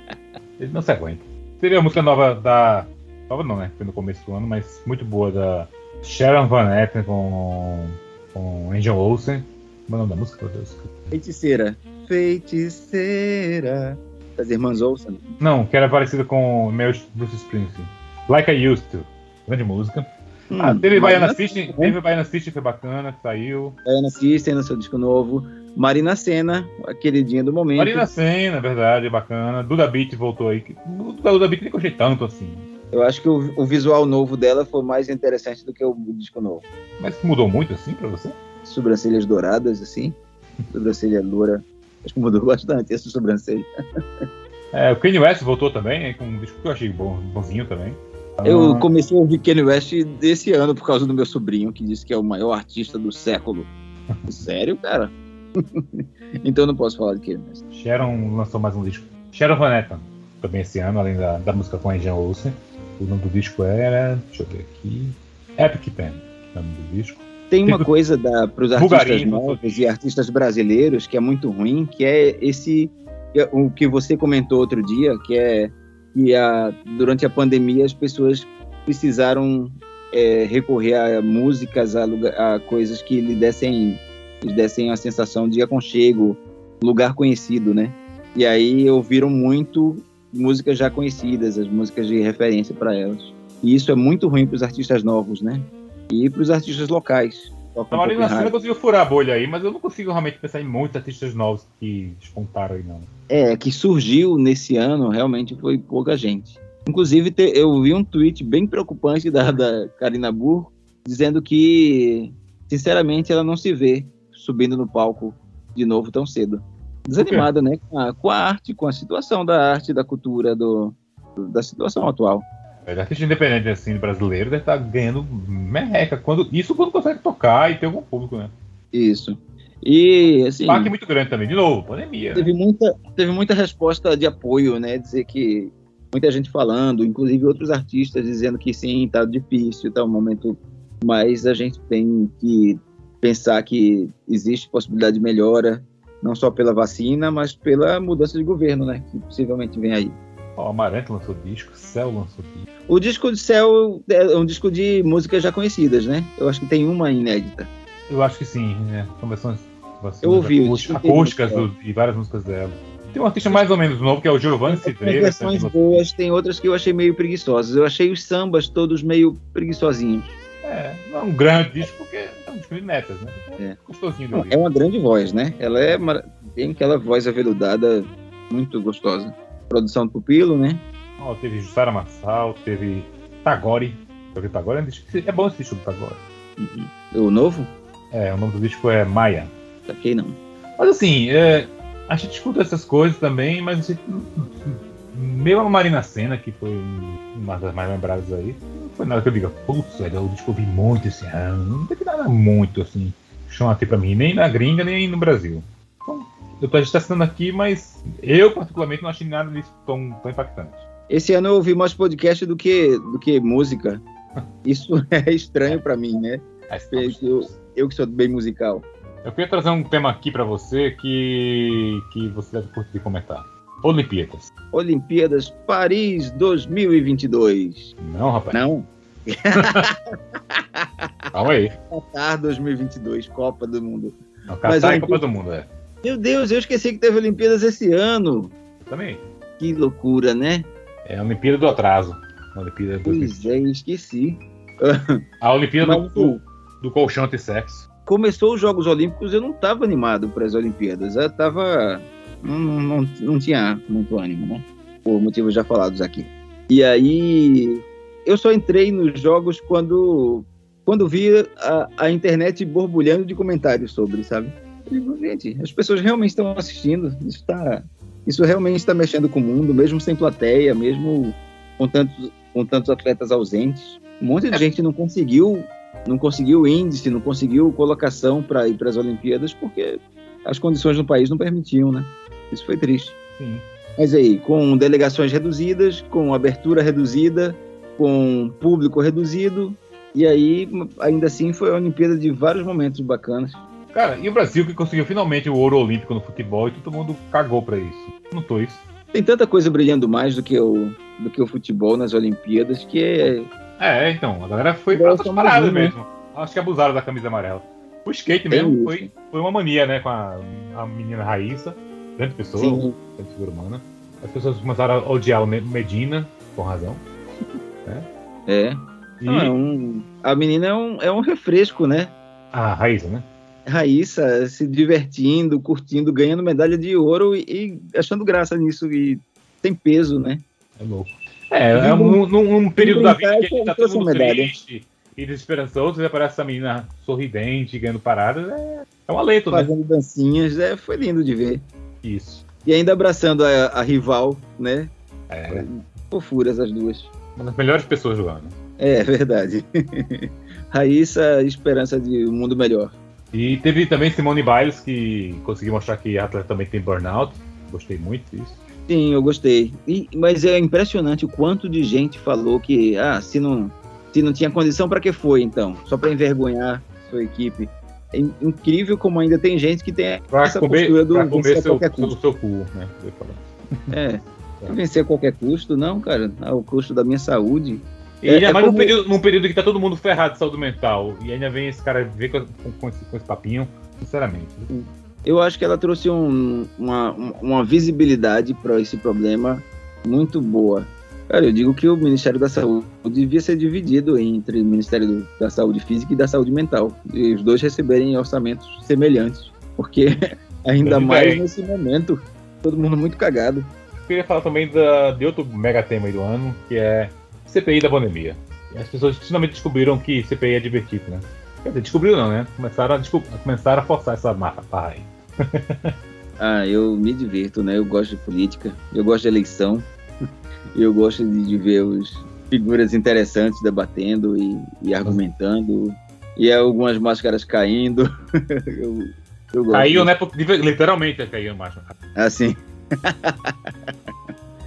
Speaker 4: Ele não se aguenta. Teve a música nova da. Nova não, né? Foi no começo do ano, mas muito boa da Sharon Van Etten com, com Angel Olsen. Como é o nome da música, meu Deus?
Speaker 3: Feiticeira. Feiticeira. Das irmãs Olsen.
Speaker 4: Não, que era parecida com meio Bruce Springsteen. Like I Used to. Grande música. ah, teve Baiana System, teve Baiana System, foi bacana, que saiu.
Speaker 3: Baiana System no seu disco novo. Marina Senna, a queridinha do momento.
Speaker 4: Marina Senna, verdade, bacana. Duda Beat voltou aí. Duda Beat nem gostei tanto assim.
Speaker 3: Eu acho que o, o visual novo dela foi mais interessante do que o disco novo.
Speaker 4: Mas mudou muito assim pra você?
Speaker 3: Sobrancelhas douradas, assim. Sobrancelha loura. Acho que mudou bastante essa sobrancelha.
Speaker 4: É, o Kanye West voltou também, com um disco que eu achei bom, bonzinho também.
Speaker 3: Eu comecei a ouvir Kanye West desse ano por causa do meu sobrinho, que disse que é o maior artista do século. Sério, cara? então eu não posso falar de Kanye West.
Speaker 4: Sharon lançou mais um disco. Sharon Van Etten, também esse ano, além da, da música com a Angel Olsen. O nome do disco era. Deixa eu ver aqui. Epic Pen, o nome do disco.
Speaker 3: Tem uma coisa para os artistas novos e artistas brasileiros que é muito ruim, que é esse é o que você comentou outro dia, que é que a, durante a pandemia as pessoas precisaram é, recorrer a músicas, a, a coisas que lhe dessem, lhe dessem a sensação de aconchego, lugar conhecido, né? E aí ouviram muito músicas já conhecidas, as músicas de referência para elas. E isso é muito ruim para os artistas novos, né? E para os artistas locais.
Speaker 4: A Marina
Speaker 3: rádio.
Speaker 4: conseguiu furar a bolha aí, mas eu não consigo realmente pensar em muitos artistas novos que despontaram aí, não.
Speaker 3: É, que surgiu nesse ano realmente foi pouca gente. Inclusive, eu vi um tweet bem preocupante da, da Karina Burr, dizendo que, sinceramente, ela não se vê subindo no palco de novo tão cedo. Desanimada, né? Com a, com a arte, com a situação da arte, da cultura, do- da situação atual.
Speaker 4: É, artista independente assim brasileiro deve estar ganhando merreca. Quando, isso quando consegue tocar e ter algum público, né?
Speaker 3: Isso. E, assim,
Speaker 4: Parque muito grande também. De novo, pandemia. né?
Speaker 3: teve muita, teve muita resposta de apoio, né? Dizer que muita gente falando, inclusive outros artistas dizendo que sim, tá difícil, tá um momento, mas a gente tem que pensar que existe possibilidade de melhora, não só pela vacina, mas pela mudança de governo, né? Que possivelmente vem aí.
Speaker 4: Ó, Amaranto lançou disco, Céu lançou disco.
Speaker 3: O disco de Céu é um disco de músicas já conhecidas, né? Eu acho que tem uma inédita.
Speaker 4: Eu acho que sim, né? São versões, versões
Speaker 3: Eu ouvi,
Speaker 4: acústicas, acústicas
Speaker 3: muito,
Speaker 4: do- e várias músicas dela. Tem um artista mais ou menos novo, que é o Giovanni
Speaker 3: Tem
Speaker 4: Cidreira.
Speaker 3: versões
Speaker 4: também.
Speaker 3: boas, tem outras que eu achei meio preguiçosas. Eu achei os sambas todos meio preguiçosinhos.
Speaker 4: É, não é um grande disco, porque é um disco de netas, né?
Speaker 3: É.
Speaker 4: Gostosinho de
Speaker 3: Não, é uma grande voz, né? Ela é mara- tem aquela voz aveludada muito gostosa. Produção do Pupilo, né?
Speaker 4: Ó, teve Jussara Marçal, teve Tagore. Teve Tagore é, um disco- é bom esse disco do Tagore.
Speaker 3: O novo?
Speaker 4: É, o nome do disco é Maia.
Speaker 3: Saquei não.
Speaker 4: Mas assim, é, a gente escuta essas coisas também, mas assim, meio a Marina Senna, que foi uma das mais lembradas aí, não foi nada que eu diga, putz, eu descobri muito esse ano. Não teve nada muito assim, chamativo pra mim, nem na gringa, nem no Brasil. Eu tô testando aqui, mas eu particularmente não achei nada disso tão, tão impactante.
Speaker 3: Esse ano eu ouvi mais podcast do que, do que música. Isso é estranho pra mim, né? Eu, eu que sou bem musical.
Speaker 4: Eu queria trazer um tema aqui para você que, que você deve curtir comentar. Olimpíadas.
Speaker 3: Olimpíadas Paris 2022.
Speaker 4: Não, rapaz.
Speaker 3: Não.
Speaker 4: Calma aí.
Speaker 3: Qatar 2022, Copa do Mundo.
Speaker 4: Não, Qatar e Copa do Mundo, é.
Speaker 3: Meu Deus, eu esqueci que teve Olimpíadas esse ano.
Speaker 4: Também.
Speaker 3: Que loucura, né?
Speaker 4: É a Olimpíada do Atraso. A Olimpíada do
Speaker 3: Pois é, esqueci.
Speaker 4: A Olimpíada
Speaker 3: Mas,
Speaker 4: do, do, colchão anti-sexo.
Speaker 3: Começou os Jogos Olímpicos, eu não estava animado para as Olimpíadas. Eu tava. Não, não, não tinha muito ânimo, né? Por motivos já falados aqui. E aí. Eu só entrei nos jogos quando. Quando vi a, a internet borbulhando de comentários sobre, sabe? Digo, gente, as pessoas realmente estão assistindo. Isso, tá, isso realmente está mexendo com o mundo, mesmo sem plateia, mesmo com tantos, com tantos atletas ausentes. Um monte de gente não conseguiu não conseguiu índice, não conseguiu colocação para ir para as Olimpíadas porque as condições no país não permitiam, né? Isso foi triste.
Speaker 4: Sim.
Speaker 3: Mas aí, com delegações reduzidas, com abertura reduzida, com público reduzido, e aí, ainda assim, foi a Olimpíada de vários momentos bacanas.
Speaker 4: Cara, e o Brasil que conseguiu finalmente o ouro olímpico no futebol e todo mundo cagou para isso. Notou isso?
Speaker 3: Tem tanta coisa brilhando mais do que o, do que o futebol nas Olimpíadas que é,
Speaker 4: É, então, a galera foi pra outras paradas mesmo. Acho que abusaram da camisa amarela. O skate mesmo
Speaker 3: isso.
Speaker 4: foi, foi uma mania, né, com a, a menina Raíssa, grande pessoa,
Speaker 3: Sim.
Speaker 4: grande figura humana. As pessoas começaram a odiar o Me- Medina, com razão.
Speaker 3: é.
Speaker 4: E
Speaker 3: Não, é um- a menina é um, é um refresco, né?
Speaker 4: a Raíssa, né?
Speaker 3: Raíssa se divertindo, curtindo, ganhando medalha de ouro e, e achando graça nisso e tem peso, né?
Speaker 4: É louco. É, é um, num, num período da vida que a gente tá todo mundo
Speaker 3: medalha.
Speaker 4: triste e desesperançoso, e aparece essa menina sorridente, ganhando paradas, é, é um alento, né?
Speaker 3: Fazendo dancinhas, é, foi lindo de ver.
Speaker 4: Isso.
Speaker 3: E ainda abraçando a, a rival, né?
Speaker 4: É,
Speaker 3: Fofuras as duas.
Speaker 4: uma das melhores pessoas jogando.
Speaker 3: É verdade. Raíssa, esperança de um mundo melhor.
Speaker 4: E teve também Simone Biles, que conseguiu mostrar que a atleta também tem burnout. Gostei muito disso.
Speaker 3: Sim, eu gostei. E- mas é impressionante o quanto de gente falou que, ah, se não, se não tinha condição, para que foi então? Só para envergonhar sua equipe. É in- incrível como ainda tem gente que tem
Speaker 4: Pra
Speaker 3: essa
Speaker 4: comer,
Speaker 3: postura do vencer
Speaker 4: comer
Speaker 3: a
Speaker 4: seu,
Speaker 3: qualquer
Speaker 4: seu,
Speaker 3: custo.
Speaker 4: seu cu, né? Falar.
Speaker 3: É, vencer a qualquer custo, não, cara, ao custo da minha saúde.
Speaker 4: E
Speaker 3: É-
Speaker 4: ainda
Speaker 3: é
Speaker 4: mais num,
Speaker 3: como-
Speaker 4: período, num período que tá todo mundo ferrado de saúde mental. E ainda vem esse cara ver com, com, com esse, com esse papinho, sinceramente.
Speaker 3: Eu acho que ela trouxe um- uma, uma visibilidade para esse problema muito boa. Cara, eu digo que o Ministério da Saúde devia ser dividido entre o Ministério da Saúde Física e da Saúde Mental. E os dois receberem orçamentos semelhantes. Porque ainda mais nesse momento, todo mundo muito cagado.
Speaker 4: Eu queria falar também da, de outro mega tema aí do ano, que é CPI da pandemia. E as pessoas finalmente descobriram que CPI é divertido, né? Quer dizer, descobriram não, né? Começaram a, começaram a forçar essa marra barra aí.
Speaker 3: Ah, eu me divirto, né? Eu gosto de política, eu gosto de eleição, eu gosto de, de ver os figuras interessantes debatendo e, e argumentando, e algumas máscaras caindo. eu, eu
Speaker 4: Caiu, né? Literalmente caiu macho.
Speaker 3: Assim.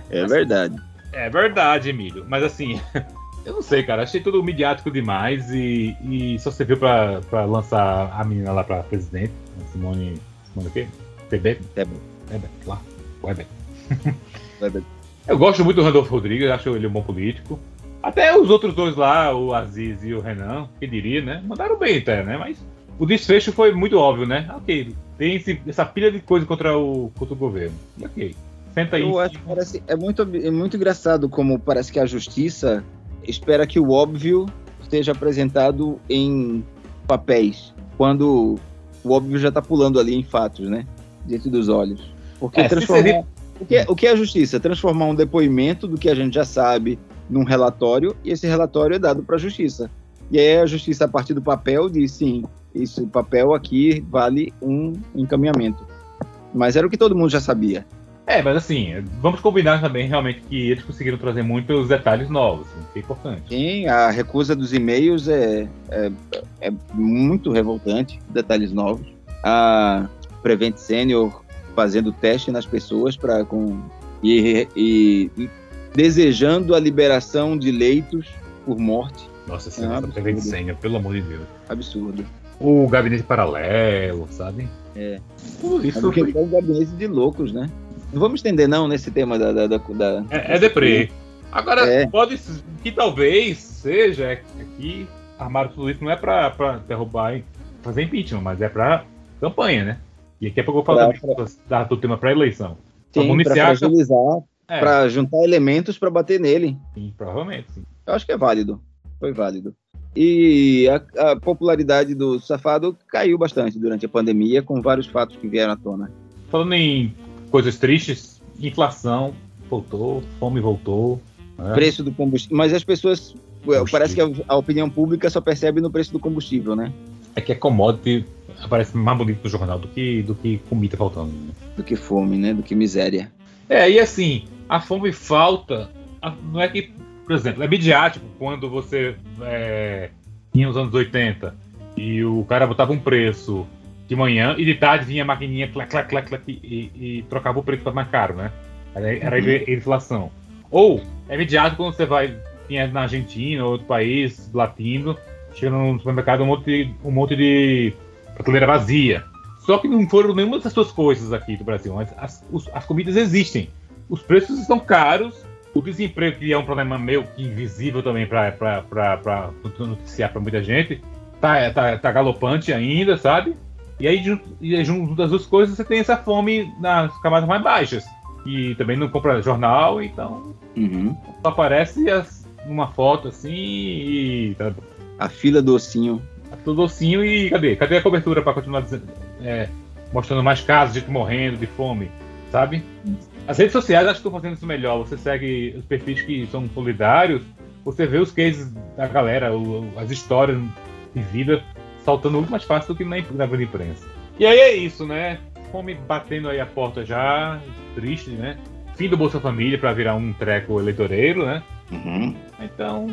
Speaker 3: é verdade.
Speaker 4: É verdade, Emílio. Mas assim, eu não sei, cara. Achei tudo midiático demais e, e só serviu pra, pra lançar a menina lá pra presidente, Simone. Simone o quê? Tebet?
Speaker 3: Tebet.
Speaker 4: Tebet, lá. Webet.
Speaker 3: Tebet.
Speaker 4: Eu gosto muito do Randolfo Rodrigues, acho ele um bom político. Até os outros dois lá, o Aziz e o Renan, que diria, né? Mandaram bem até, né? Mas o desfecho foi muito óbvio, né? Ok, tem esse- essa pilha de coisa contra o, contra o governo. E ok. Senta aí.
Speaker 3: Eu acho que parece, é, muito, é muito engraçado como parece que a justiça espera que o óbvio esteja apresentado em papéis, quando o óbvio já está pulando ali em fatos, né? Diante dos olhos. Porque
Speaker 4: É,
Speaker 3: transformar.
Speaker 4: seria-
Speaker 3: O, que é, o que é a justiça? Transformar um depoimento do que a gente já sabe num relatório e esse relatório é dado para a justiça. E aí a justiça, a partir do papel, diz sim, esse papel aqui vale um encaminhamento. Mas era o que todo mundo já sabia.
Speaker 4: É, mas assim, vamos combinar também realmente que eles conseguiram trazer muitos detalhes novos, assim, que é importante.
Speaker 3: Sim, a recusa dos e-mails é, é, é muito revoltante, detalhes novos. A Prevent Senior fazendo teste nas pessoas para com e, e- e desejando a liberação de leitos por morte.
Speaker 4: Nossa,
Speaker 3: É um
Speaker 4: é de senha, pelo amor de Deus.
Speaker 3: Absurdo.
Speaker 4: O gabinete paralelo, sabe?
Speaker 3: É. É
Speaker 4: isso
Speaker 3: porque
Speaker 4: foi-
Speaker 3: é um gabinete de loucos, né? Não vamos estender, não, nesse tema da. da, da, da-
Speaker 4: é, é deprê. Agora,
Speaker 3: É.
Speaker 4: pode que talvez seja é que armaram tudo isso não é pra, pra derrubar e fazer impeachment, mas é pra campanha, né? E aqui a pouco eu falo
Speaker 3: Pra-
Speaker 4: do tema pra eleição.
Speaker 3: Sim, pra fragilizar,
Speaker 4: é,
Speaker 3: pra juntar elementos pra bater nele.
Speaker 4: sim, provavelmente, sim.
Speaker 3: Eu acho que é válido. Foi válido. E a, a popularidade do Safado caiu bastante durante a pandemia, com vários fatos que vieram à tona.
Speaker 4: Falando em coisas tristes, inflação voltou, fome voltou. né?
Speaker 3: Preço do combustível. Mas as pessoas. Parece que a, a opinião pública só percebe no preço do combustível, né?
Speaker 4: É que é commodity aparece mais bonito no jornal do que, do que comida faltando. né?
Speaker 3: Do que fome, né? Do que miséria.
Speaker 4: É, e assim, a fome falta. a- Não é que, por exemplo, é midiático quando você é, tinha os anos 80 e o cara botava um preço de manhã e de tarde vinha a maquininha clac, clac, clac, clac, e, e trocava o preço para mais caro, né? Era,
Speaker 3: Uhum.
Speaker 4: inflação. Ou é midiático quando você vai tinha na Argentina ou outro país latino, chega no supermercado um monte de, um monte de prateleira vazia. Só que não foram nenhuma dessas coisas aqui do Brasil, mas as, os- as comidas existem. Os preços estão caros, o desemprego, que é um problema meio que invisível também para noticiar para muita gente, tá, tá, tá galopante ainda, sabe? E aí, junto, das duas coisas, você tem essa fome nas camadas mais baixas. E também não compra jornal, então
Speaker 3: Uhum.
Speaker 4: só aparece as- numa foto assim e tá,
Speaker 3: A fila do ossinho.
Speaker 4: tá tudo docinho e cadê? Cadê a cobertura para continuar dizendo- é, mostrando mais casos de gente morrendo de fome, sabe? As redes sociais acho que estão fazendo isso melhor. Você segue os perfis que são solidários, você vê os cases da galera, as histórias de vida saltando muito mais fácil do que na, na grande imprensa. E aí é isso, né? Fome batendo aí a porta já, triste, né? Fim do Bolsa Família para virar um treco eleitoreiro, né?
Speaker 3: Uhum.
Speaker 4: Então,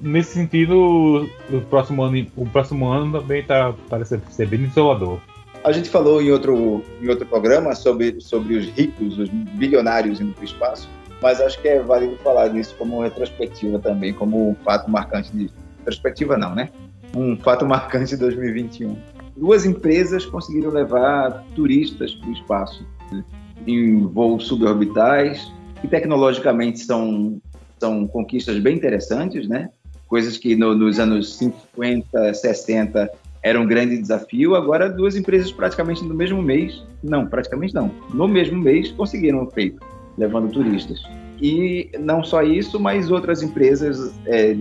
Speaker 4: nesse sentido, o próximo ano, o próximo ano também tá parece ser bem isolador.
Speaker 3: A gente falou em outro, em outro programa sobre, sobre os ricos, os bilionários indo para o espaço, mas acho que é válido falar nisso como retrospectiva também, como um fato marcante de. Retrospectiva não, né? Um fato marcante de 2021. Duas empresas conseguiram levar turistas para o espaço né? em voos suborbitais, que tecnologicamente são, são conquistas bem interessantes, né? Coisas que no- nos anos 50, 60 era um grande desafio. Agora, duas empresas praticamente no mesmo mês, não, praticamente não, no mesmo mês conseguiram o feito, levando turistas. E não só isso, mas outras empresas é,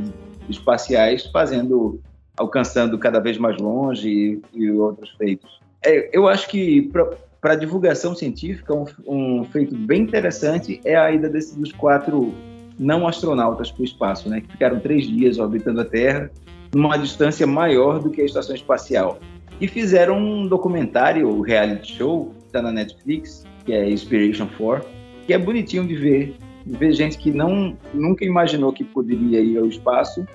Speaker 3: espaciais fazendo, alcançando cada vez mais longe e, e outros feitos. É, eu acho que para divulgação científica, um, um feito bem interessante é a ida desse, dos quatro não astronautas para o espaço, né, que ficaram três dias orbitando a Terra numa distância maior do que a estação espacial. E fizeram um documentário, o reality show, que está na Netflix, que é Inspiration 4, que é bonitinho de ver. Ver gente que não, nunca imaginou que poderia ir ao espaço,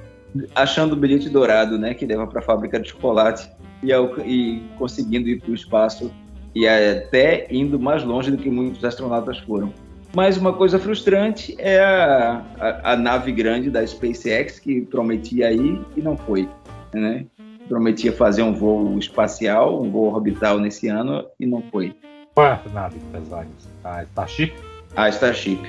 Speaker 3: achando o bilhete dourado, né, que leva para a fábrica de chocolate, e, ao, e conseguindo ir para o espaço, e até indo mais longe do que muitos astronautas foram. Mas uma coisa frustrante é a, a, a, nave grande da SpaceX que prometia ir e não foi, né? Prometia fazer um voo espacial, um voo orbital nesse ano e não foi.
Speaker 4: Qual é a nave das várias? A Starship?
Speaker 3: A Starship.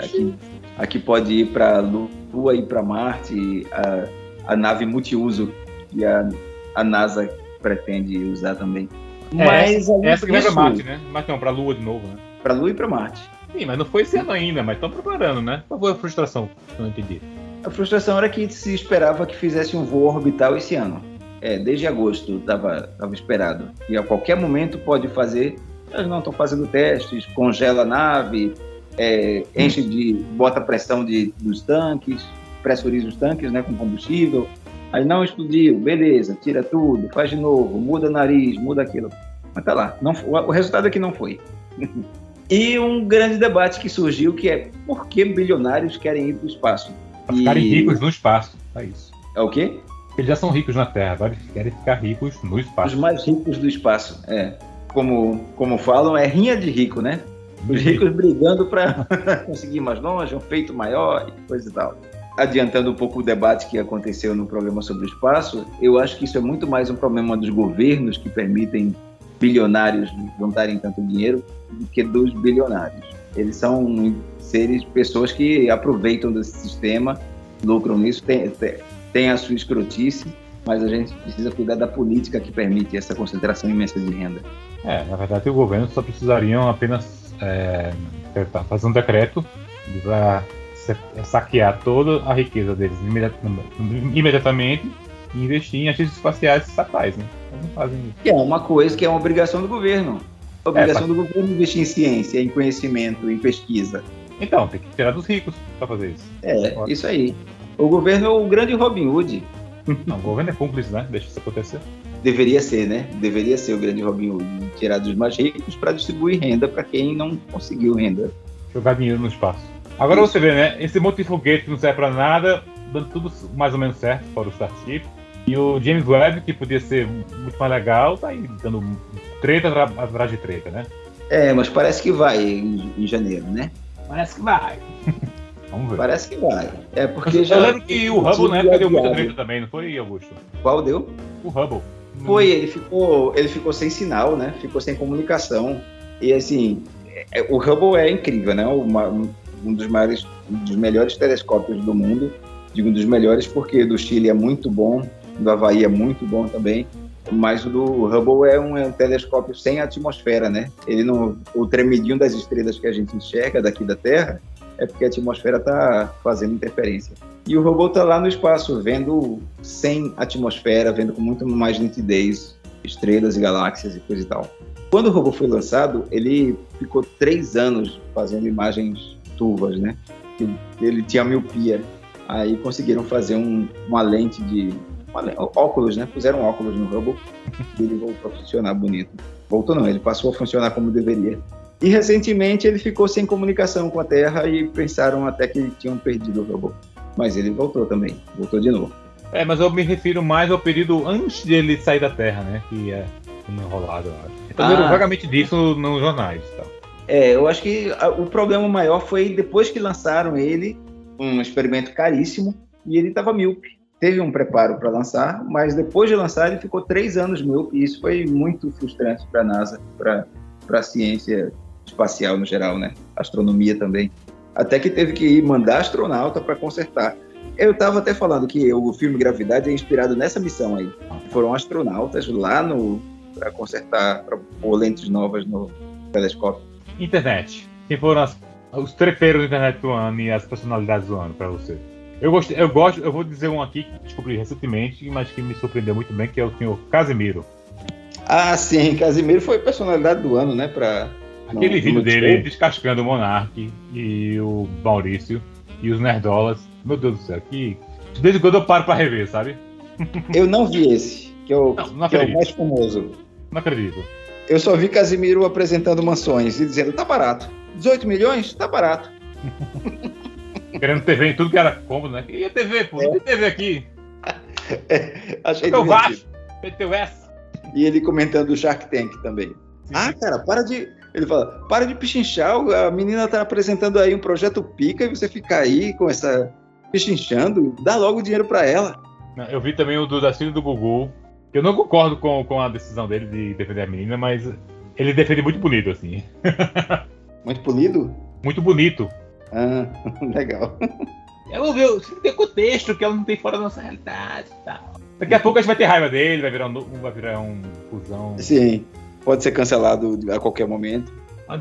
Speaker 3: Aqui, aqui pode ir para a Lua e para Marte, a, a nave multiuso que a, a NASA pretende usar também.
Speaker 4: Mas é, essa que vai para Marte, né? Mas não, para Lua de novo, né?
Speaker 3: Para Lua e para Marte.
Speaker 4: Sim, mas não foi esse ano ainda, mas estão preparando, né? Qual foi a frustração? Eu não entendi.
Speaker 3: A frustração era que se esperava que fizesse um voo orbital esse ano. É, desde agosto estava esperado. E a qualquer momento pode fazer. Eles não estão fazendo testes, congela a nave, é, enche de. bota pressão de, dos tanques, pressuriza os tanques né, com combustível. Aí não explodiu, beleza, tira tudo, faz de novo, muda nariz, muda aquilo. Mas tá lá. Não, o resultado é que não foi. E um grande debate que surgiu que é por que bilionários querem ir para o espaço?
Speaker 4: Para ficarem e... ricos no espaço, é isso.
Speaker 3: É o quê?
Speaker 4: Eles já são ricos na Terra, agora eles querem ficar ricos no espaço.
Speaker 3: Os mais ricos do espaço, é. Como, como falam, é rinha de rico, né? Os ricos brigando para conseguir mais longe, um feito maior e coisa e tal. adiantando um pouco o debate que aconteceu no programa sobre o espaço, eu acho que isso é muito mais um problema dos governos que permitem bilionários juntarem tanto dinheiro do que dos bilionários. Eles são seres, pessoas que aproveitam desse sistema, lucram nisso, tem, tem a sua escrotice, mas a gente precisa cuidar da política que permite essa concentração imensa de renda.
Speaker 4: É, na verdade, o governo só precisariam apenas é, fazer um decreto para saquear toda a riqueza deles imediatamente e investir em agentes espaciais estatais, né? Eles não fazem isso.
Speaker 3: Que é uma coisa que é uma obrigação do governo. A obrigação é, do governo investir em ciência, em conhecimento, em pesquisa.
Speaker 4: Então, tem que tirar dos ricos para fazer isso.
Speaker 3: É, isso aí. O governo é o grande Robin Hood.
Speaker 4: Não, o governo é cúmplice, né? Deixa isso acontecer.
Speaker 3: Deveria ser, né? Deveria ser o grande Robin Hood. Tirar dos mais ricos para distribuir renda para quem não conseguiu renda.
Speaker 4: Jogar dinheiro no espaço. Agora isso. você vê, né? Esse monte de foguete que não serve para nada, dando tudo mais ou menos certo para o Starship. E o James Webb, que podia ser muito mais legal, tá aí dando treta atrás de treta, né?
Speaker 3: É, mas parece que vai em, em janeiro, né?
Speaker 4: Parece que vai. Vamos ver.
Speaker 3: Parece que vai. É porque já.
Speaker 4: Eu lembro que o Hubble na época deu muita treta também, não foi, Augusto?
Speaker 3: Qual deu?
Speaker 4: O Hubble.
Speaker 3: Foi, ele ficou, ele ficou sem sinal, né? Ficou sem comunicação. E assim, é, o Hubble é incrível, né? Uma, um dos maiores, um dos melhores telescópios do mundo. Digo um dos melhores porque do Chile é muito bom, do Havaí é muito bom também. Mas o do Hubble é um, é um telescópio sem atmosfera, né? Ele não, o tremidinho das estrelas que a gente enxerga daqui da Terra é porque a atmosfera está fazendo interferência. E o robô está lá no espaço, vendo sem atmosfera, vendo com muito mais nitidez estrelas e galáxias e coisa e tal. Quando o robô foi lançado, ele ficou três anos fazendo imagens turvas, né? Ele tinha miopia. Aí conseguiram fazer um, uma lente de óculos, né? Puseram óculos no robô e ele voltou a funcionar bonito. Voltou não, ele passou a funcionar como deveria. E recentemente ele ficou sem comunicação com a Terra e pensaram até que tinham perdido o robô. Mas ele voltou também, voltou de novo.
Speaker 4: É, mas eu me refiro mais ao período antes de ele sair da Terra, né? Que é enrolado, eu acho. Eu ah. vagamente disso nos jornais e tal.
Speaker 3: É, eu acho que o problema maior foi depois que lançaram ele, um experimento caríssimo, e ele estava míope. Teve um preparo para lançar, mas depois de lançar ele ficou três anos míope, e isso foi muito frustrante para a NASA, para a ciência espacial no geral, né? Astronomia também. Até que teve que ir mandar astronauta para consertar. Eu estava até falando que o filme Gravidade é inspirado nessa missão aí. Foram astronautas lá no para consertar, para pôr lentes novas no telescópio.
Speaker 4: Internet. Quem foram as, os trepeiros da internet do ano e as personalidades do ano para você? Eu, gostei, eu gosto, eu vou dizer um aqui que descobri recentemente, mas que me surpreendeu muito bem, que é o senhor Casimiro.
Speaker 3: Ah, sim, Casimiro foi personalidade do ano, né, para
Speaker 4: Aquele vídeo dele descascando o Monark e o Maurício e os Nerdolas. Meu Deus do céu, que. Desde quando eu paro pra rever, sabe?
Speaker 3: Eu não vi esse, que, eu, não, não que é o mais famoso.
Speaker 4: Não acredito.
Speaker 3: Eu só vi Casimiro apresentando mansões e dizendo: tá barato. 18 milhões? Tá barato.
Speaker 4: Querendo TV em tudo que era cômodo, né? E a TV, pô? É. Tem TV aqui.
Speaker 3: É, achei
Speaker 4: Meteu baixo, meteu essa.
Speaker 3: E ele comentando o Shark Tank também. Sim. Ah, cara, para de. Ele fala: para de pichinchar, a menina tá apresentando aí um projeto pica e você fica aí com essa. pichinchando, dá logo o dinheiro para ela.
Speaker 4: Eu vi também o do Dacino do Gugu. Eu não concordo com, com a decisão dele de defender a menina, mas ele defende muito bonito, assim.
Speaker 3: Muito polido?
Speaker 4: Muito bonito.
Speaker 3: Ah, legal.
Speaker 4: Eu vou ver, tem contexto que ela não tem fora da nossa realidade e tal. Daqui a pouco a gente vai ter raiva dele, vai virar um, vai virar um fusão.
Speaker 3: Sim pode ser cancelado a qualquer momento.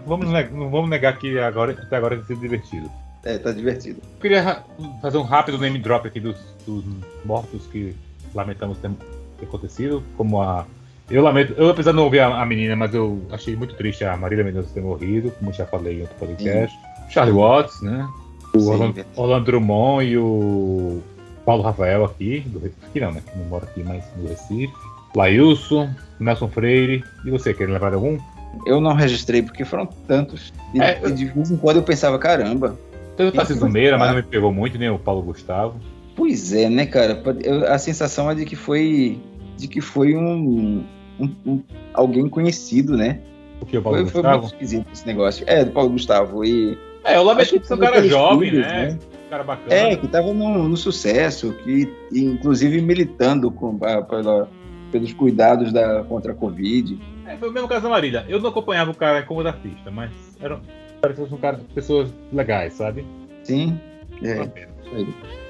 Speaker 4: Vamos, não vamos negar que agora, até agora tem sido divertido.
Speaker 3: É, tá divertido.
Speaker 4: Eu queria fazer um rápido name drop aqui dos, dos mortos que lamentamos ter, ter, acontecido, como a. Eu lamento, eu apesar de não ouvir a, a menina, mas eu achei muito triste a Marília Mendonça ter morrido, como já falei em outro podcast. Sim. Charlie Watts, né? O Sim, Orlando, Orlando, Drummond e o Paulo Rafael aqui, do, aqui não, né? Que não mora aqui, mas no Recife. Lailson, Nelson Freire. E você, quer levar algum?
Speaker 3: Eu não registrei porque foram tantos. E, é, de vez em quando eu pensava, caramba.
Speaker 4: Teve o Tarcísio Meira, mas não me pegou muito, nem o Paulo Gustavo.
Speaker 3: Pois é, né, cara? a sensação é de que foi. de que foi um. um, um alguém conhecido, né?
Speaker 4: O que, o Paulo
Speaker 3: foi,
Speaker 4: Gustavo? Foi
Speaker 3: muito esquisito esse negócio. É, do Paulo Gustavo. E.
Speaker 4: É, eu lamento que são um cara jovem, né? né? cara bacana.
Speaker 3: É, que tava no, no sucesso, que inclusive militando com, a- pela- pelos cuidados da, contra a Covid.
Speaker 4: É, foi o mesmo caso da Marília. Eu não acompanhava o cara como artista, mas eram parecia um cara, pessoas legais, sabe?
Speaker 3: Sim. É, aí.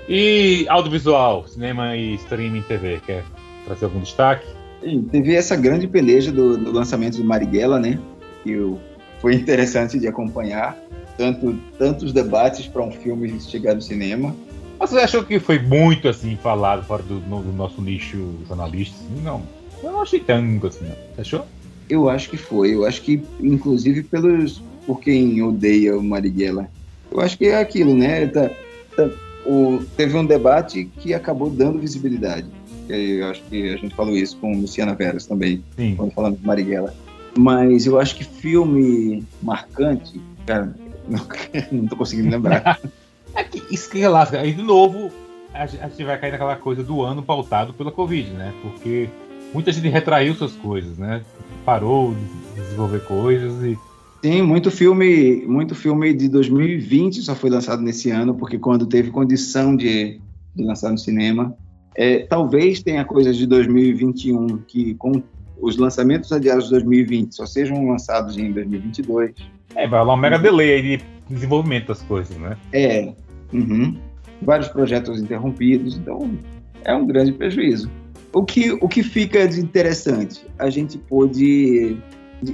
Speaker 4: E audiovisual, cinema e streaming TV, quer trazer algum destaque?
Speaker 3: E teve essa grande peleja do, do lançamento do Marighella, né? Que o- foi interessante de acompanhar. Tanto, tantos debates para um filme chegar no cinema.
Speaker 4: Mas você achou que foi muito assim falado fora do, no- do nosso nicho jornalista? Assim? Não. Eu não achei tanto assim, não. Você achou?
Speaker 3: Eu acho que foi. Eu acho que, inclusive, pelos por quem odeia o Marighella. Eu acho que é aquilo, né? Tá- tá- o- teve um debate que acabou dando visibilidade. Eu acho que a gente falou isso com Luciana Veras também,
Speaker 4: Sim.
Speaker 3: quando falamos de Marighella. Mas eu acho que filme marcante, cara, não, não tô conseguindo lembrar.
Speaker 4: É que isso que relaxa. Aí, de novo, a gente a gente vai cair naquela coisa do ano pautado pela Covid, né? Porque muita gente retraiu suas coisas, né? Parou de desenvolver coisas e.
Speaker 3: Sim, muito filme, muito filme de 2020 só foi lançado nesse ano, porque quando teve condição de, de lançar no cinema. É, talvez tenha coisas de 2021 que, com os lançamentos adiados de 2020, só sejam lançados em 2022.
Speaker 4: É, vai rolar um mega delay aí de desenvolvimento das coisas, né?
Speaker 3: É, uhum. vários projetos interrompidos, então é um grande prejuízo. O que, o que fica de interessante? A gente pôde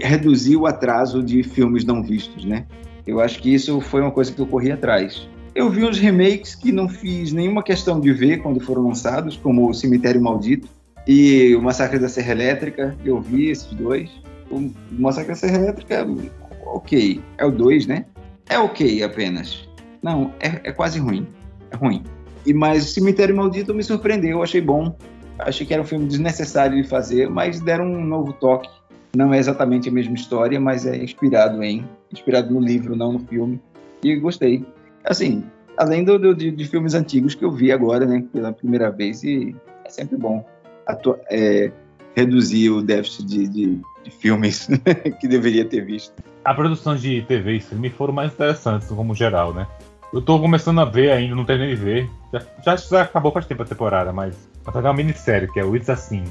Speaker 3: reduzir o atraso de filmes não vistos, né? Eu acho que isso foi uma coisa que eu corri atrás. Eu vi uns remakes que não fiz nenhuma questão de ver quando foram lançados, como O Cemitério Maldito e O Massacre da Serra Elétrica. Eu vi esses dois. O Massacre da Serra Elétrica, ok. É o 2, né? É ok apenas. Não, é, é quase ruim. É ruim. E mas o Cemitério Maldito me surpreendeu, eu achei bom. Achei que era um filme desnecessário de fazer, mas deram um novo toque. Não é exatamente a mesma história, mas é inspirado em, inspirado no livro, não no filme. E gostei. Assim, além do, do- de, de filmes antigos que eu vi agora, né, pela primeira vez, e é sempre bom atu- é, reduzir o déficit de, de- de filmes que deveria ter visto.
Speaker 4: A produção de TV e filme foram mais interessantes, como geral, né? Eu tô começando a ver ainda, não terminei de ver. Já, já, já acabou faz tempo a temporada, mas vai fazer uma minissérie, que é o It's Assim,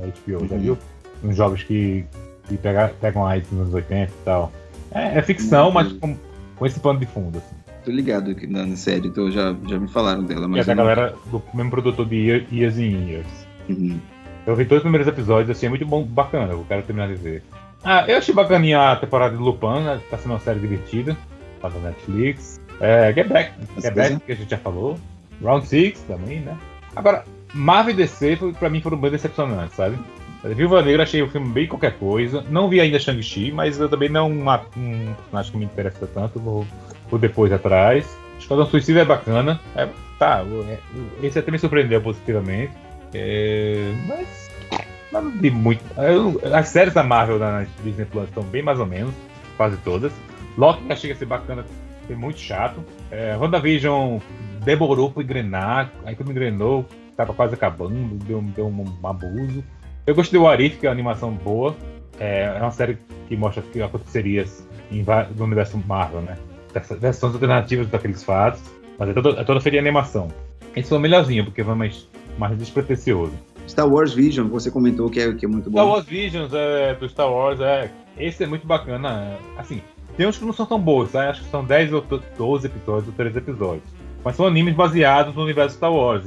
Speaker 4: da HBO, já
Speaker 3: Uhum.
Speaker 4: viu? Uns jovens que, que pega, pegam AIDS nos anos 80 e tal. É, é ficção,
Speaker 3: Uhum.
Speaker 4: mas com, com esse pano de fundo, assim.
Speaker 3: Tô ligado aqui na, série, então já, já me falaram dela,
Speaker 4: Que é
Speaker 3: mas.
Speaker 4: da
Speaker 3: eu não-
Speaker 4: galera do mesmo produtor de Year- Years and Years.
Speaker 3: Uhum.
Speaker 4: Eu vi todos os primeiros episódios, assim, é muito bom, bacana, eu quero terminar de ver. Ah, eu achei bacaninha a temporada de Lupin, né? Tá sendo uma série divertida, tá na Netflix. É, Get Back, Get Back, que a gente já falou. Round 6 também, né? Agora, Marvel e DC, pra mim, foram bem decepcionantes, sabe? Viúva Negra, achei o filme bem qualquer coisa. Não vi ainda Shang-Chi, mas eu também não uma, um personagem que me interessa tanto, vou, vou depois atrás. Esquadrão Suicida é bacana. É, tá, é, esse até me surpreendeu positivamente. É, mas mas não vi muito. Eu- as séries da Marvel na Disney Plus estão bem mais ou menos, quase todas. Loki achei que ia ser bacana, foi muito chato. É, WandaVision demorou pra engrenar, aí quando engrenou, tava quase acabando, deu, deu um, um abuso. Eu gostei do Arif, que é uma animação boa. É, é uma série que mostra o que aconteceria em no universo Marvel, né? Vers- Versões alternativas daqueles fatos, mas é toda, é toda feita em animação. Esse foi o melhorzinho, porque foi mais, mais despretensioso.
Speaker 3: Star Wars Vision, você comentou que é, que é muito bom.
Speaker 4: Star Wars Visions é, do Star Wars, é, esse é muito bacana. é, Assim, tem uns que não são tão bons, tá? acho que são 10 ou 12 episódios ou 13 episódios. Mas são animes baseados no universo Star Wars.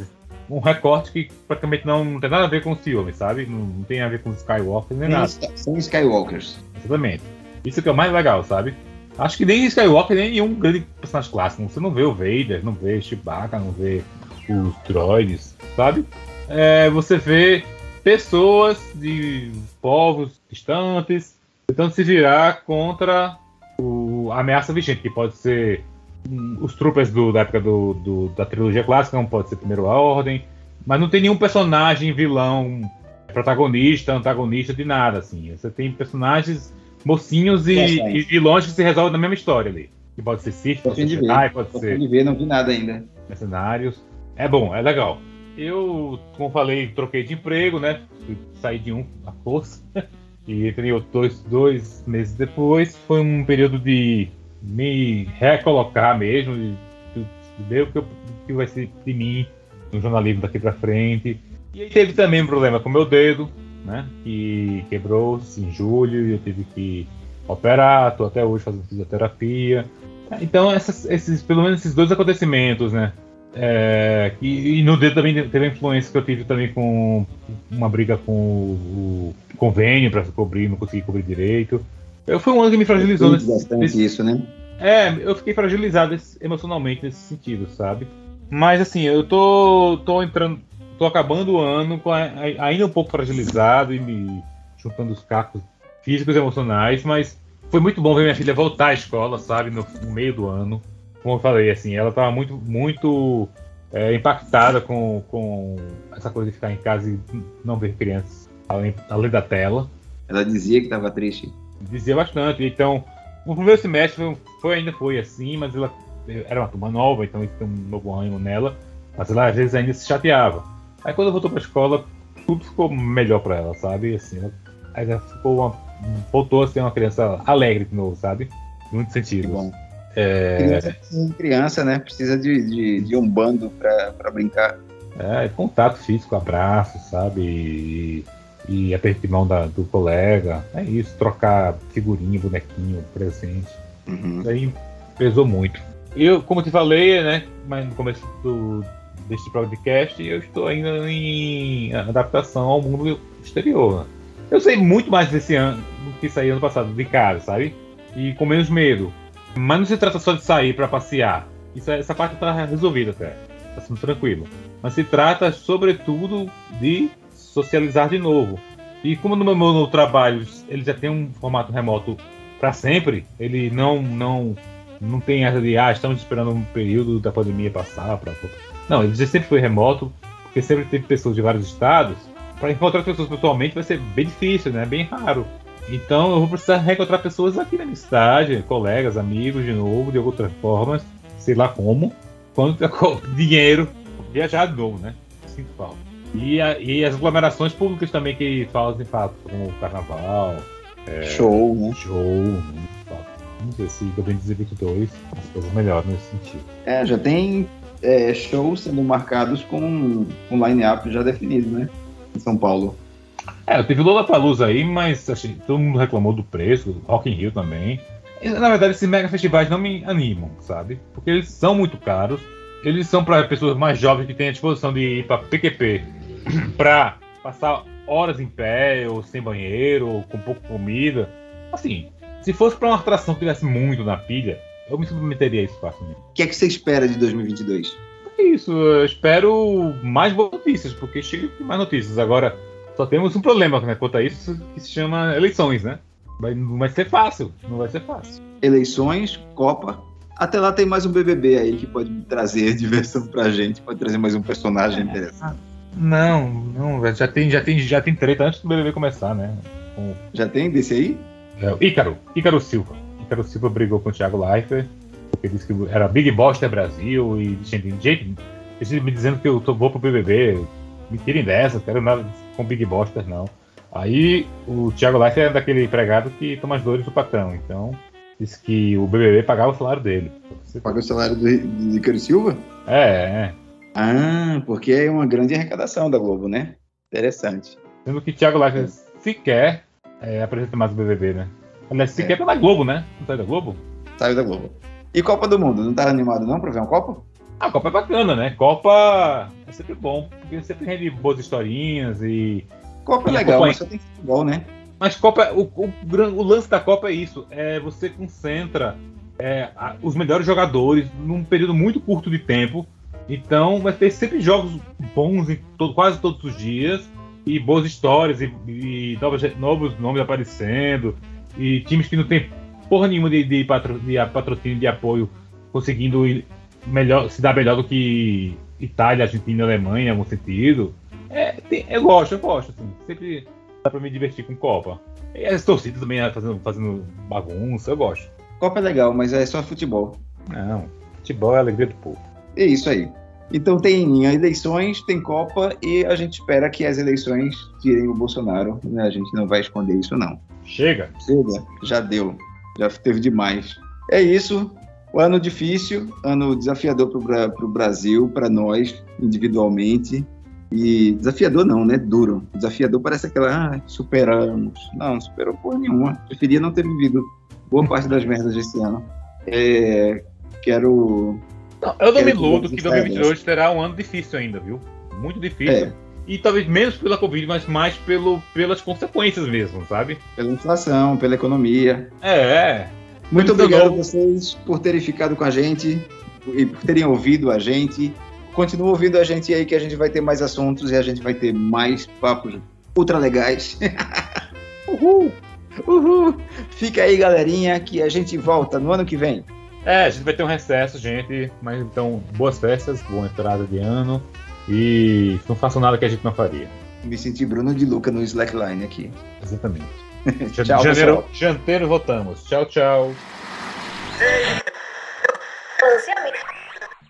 Speaker 4: Um recorte que praticamente não, não tem nada a ver com os filmes, sabe? Não, não tem a ver com os Skywalker nem nada.
Speaker 3: São, são Skywalkers.
Speaker 4: Exatamente. Isso que é o mais legal, sabe? Acho que nem Skywalker, nem nenhum grande personagem clássico. Você não vê o Vader, não vê Chewbacca, não vê os droids, sabe? É, você vê pessoas de povos distantes tentando se virar contra o- a ameaça vigente, que pode ser hum, os troopers do- da época do- do- da trilogia clássica, não pode ser primeiro a ordem, mas não tem nenhum personagem vilão protagonista, antagonista de nada, assim. Você tem personagens mocinhos e,
Speaker 3: Interessante.
Speaker 4: e vilões que se resolvem na mesma história ali. Que pode ser Sith, pode ser. Jedi, pode ser
Speaker 3: de ver, não vi nada ainda.
Speaker 4: mercenários. É bom, é legal. Eu, como falei, troquei de emprego, né? Sair de um à força. E outro dois, dois meses depois. Foi um período de me recolocar mesmo, de, de ver o que, eu, que vai ser de mim no jornalismo daqui para frente. E aí teve também um problema com meu dedo, né? Que quebrou-se em julho e eu tive que operar, estou até hoje fazendo fisioterapia. Então, essas, esses, pelo menos esses dois acontecimentos, né? É, e, e, no dedo também teve a influência que eu tive também com uma briga com o, o convênio para cobrir, não consegui cobrir direito. Eu, foi um ano que me fragilizou.
Speaker 3: Nesse, bastante nesse, isso, né?
Speaker 4: É, eu fiquei fragilizado emocionalmente nesse sentido, sabe? Mas assim, eu tô, tô entrando, tô acabando o ano com a, ainda um pouco fragilizado e me juntando os cacos físicos e emocionais, mas foi muito bom ver minha filha voltar à escola, sabe, no, no meio do ano. Como eu falei, assim, ela estava muito, muito é, impactada com, com essa coisa de ficar em casa e não ver crianças além, além da tela.
Speaker 3: Ela dizia que estava triste.
Speaker 4: Dizia bastante. Então, o primeiro semestre foi, ainda foi assim, mas ela era uma turma nova, então isso tem um novo ânimo nela. Mas ela às vezes ainda se chateava. Aí quando voltou para a escola, tudo ficou melhor para ela, sabe? Assim, ela, ela ficou uma, voltou a ser uma criança alegre de novo, sabe? Em muitos sentidos. bom.
Speaker 3: É... Criança, criança, né? Precisa de, de, de um bando para brincar.
Speaker 4: É, contato físico, abraço, sabe? E, e aperto de mão da, do colega. É isso, trocar figurinha, bonequinho, presente. Uhum. Isso aí pesou muito. Eu, como te falei, né, mas no começo do, deste podcast, eu estou ainda em adaptação ao mundo exterior. Eu sei muito mais desse ano do que saí ano passado, de cara, sabe? E com menos medo. Mas não se trata só de sair para passear. Isso, essa parte está resolvida até. Está sendo tranquilo. Mas se trata, sobretudo, de socializar de novo. E como no meu trabalho ele já tem um formato remoto para sempre, ele não não não tem essa de ah, estamos esperando um período da pandemia passar para Não, ele sempre foi remoto, porque sempre teve pessoas de vários estados. Para encontrar pessoas pessoalmente vai ser bem difícil, né? Bem raro. Então eu vou precisar reencontrar pessoas aqui na minha cidade, colegas, amigos de novo, de outras formas, sei lá como, quando dinheiro, viajar de novo, né? Sinto falta. E, a, e as aglomerações públicas também que fazem fato, como o carnaval.
Speaker 3: É, show, né?
Speaker 4: Show, se 2022 as coisas melhoram nesse sentido.
Speaker 3: É, já tem é, shows sendo marcados com um line-up já definido, né? Em São Paulo.
Speaker 4: É, teve Lollapalooza aí, mas assim, todo mundo reclamou do preço, Rock in Rio também. E, na verdade, esses mega festivais não me animam, sabe? Porque eles são muito caros. Eles são para pessoas mais jovens que têm a disposição de ir para PQP para passar horas em pé, ou sem banheiro, ou com pouca comida. Assim, se fosse para uma atração que tivesse muito na pilha, eu me submeteria a isso facilmente.
Speaker 3: O que é que você espera de 2022?
Speaker 4: É isso, eu espero mais boas notícias, porque chega mais notícias. Agora, só temos um problema né, quanto a isso, que se chama eleições, né? Vai, não vai ser fácil, não vai ser fácil.
Speaker 3: Eleições, Copa. Até lá tem mais um BBB aí que pode trazer diversão pra gente, pode trazer mais um personagem é. interessante.
Speaker 4: Não, não, já tem, já tem, já tem treta antes do BBB começar, né?
Speaker 3: Com... Já tem desse aí?
Speaker 4: É, Ícaro, Ícaro Silva. Ícaro Silva brigou com o Thiago Leifert, porque disse que era Big Boss Brasil e gente, gente me dizendo que eu tô, vou pro BBB. Me tirem dessa, quero nada com Big Boster, não. Aí o Thiago Leifert é daquele empregado que toma as dores do patrão, então disse que o BBB pagava o salário dele.
Speaker 3: Paga o salário do, do Ícaro Silva?
Speaker 4: É, é.
Speaker 3: Ah, porque é uma grande arrecadação da Globo, né? Interessante.
Speaker 4: Sendo que Thiago Leifert sequer é, apresenta mais o BBB, né? Aliás, sequer é. tá na Globo, né? Não saiu da Globo?
Speaker 3: Saiu da Globo. E Copa do Mundo? Não tá animado não pra ver uma Copa?
Speaker 4: A Copa é bacana, né? Copa é sempre bom, porque sempre rende boas historinhas e.
Speaker 3: Copa é legal, mas só tem futebol, né?
Speaker 4: Mas Copa, o, o, o, lance da Copa é isso: é você concentra é, a, os melhores jogadores num período muito curto de tempo. Então vai ter sempre jogos bons todo, quase todos os dias e boas histórias e, e novos, novos nomes aparecendo e times que não tem porra nenhuma de, de, patro, de patrocínio de apoio conseguindo melhor, se dar melhor do que Itália, Argentina, Alemanha em algum sentido. É, tem, eu gosto, eu gosto. Assim, sempre dá pra me divertir com Copa. E as torcidas também né, fazendo, fazendo bagunça, eu gosto.
Speaker 3: Copa é legal, mas é só futebol.
Speaker 4: Não, futebol é a alegria do povo.
Speaker 3: É isso aí. Então tem eleições, tem Copa e a gente espera que as eleições tirem o Bolsonaro. Né? A gente não vai esconder isso, não.
Speaker 4: Chega.
Speaker 3: Chega, já deu. Já teve demais. É isso. O ano difícil, ano desafiador para o Brasil, para nós, individualmente. E desafiador não, né? Duro. Desafiador parece aquela, ah, superamos. Não, não superou porra nenhuma. Preferia não ter vivido boa parte das merdas desse ano. É, quero.
Speaker 4: Não, eu não
Speaker 3: quero
Speaker 4: me iludo
Speaker 3: que
Speaker 4: que
Speaker 3: você
Speaker 4: 2022 terá um ano difícil ainda, viu? Muito difícil.
Speaker 3: É,
Speaker 4: E talvez menos pela Covid, mas mais pelo, pelas consequências mesmo, sabe?
Speaker 3: pela inflação, pela economia.
Speaker 4: É, é.
Speaker 3: Muito obrigado a vocês por terem ficado com a gente e por terem ouvido a gente. Continua ouvindo a gente aí que a gente vai ter mais assuntos e a gente vai ter mais papos ultra legais. Uhul! Uhul! Fica aí, galerinha, que a gente volta no ano que vem.
Speaker 4: É, a gente vai ter um recesso, gente. Mas então, boas festas, boa entrada de ano. E não façam nada que a gente não faria.
Speaker 3: Me senti Bruno de Luca no Slackline aqui.
Speaker 4: Exatamente.
Speaker 3: tchau,
Speaker 4: Janeiro,
Speaker 3: pessoal.
Speaker 4: Janteiro, votamos. Tchau, tchau.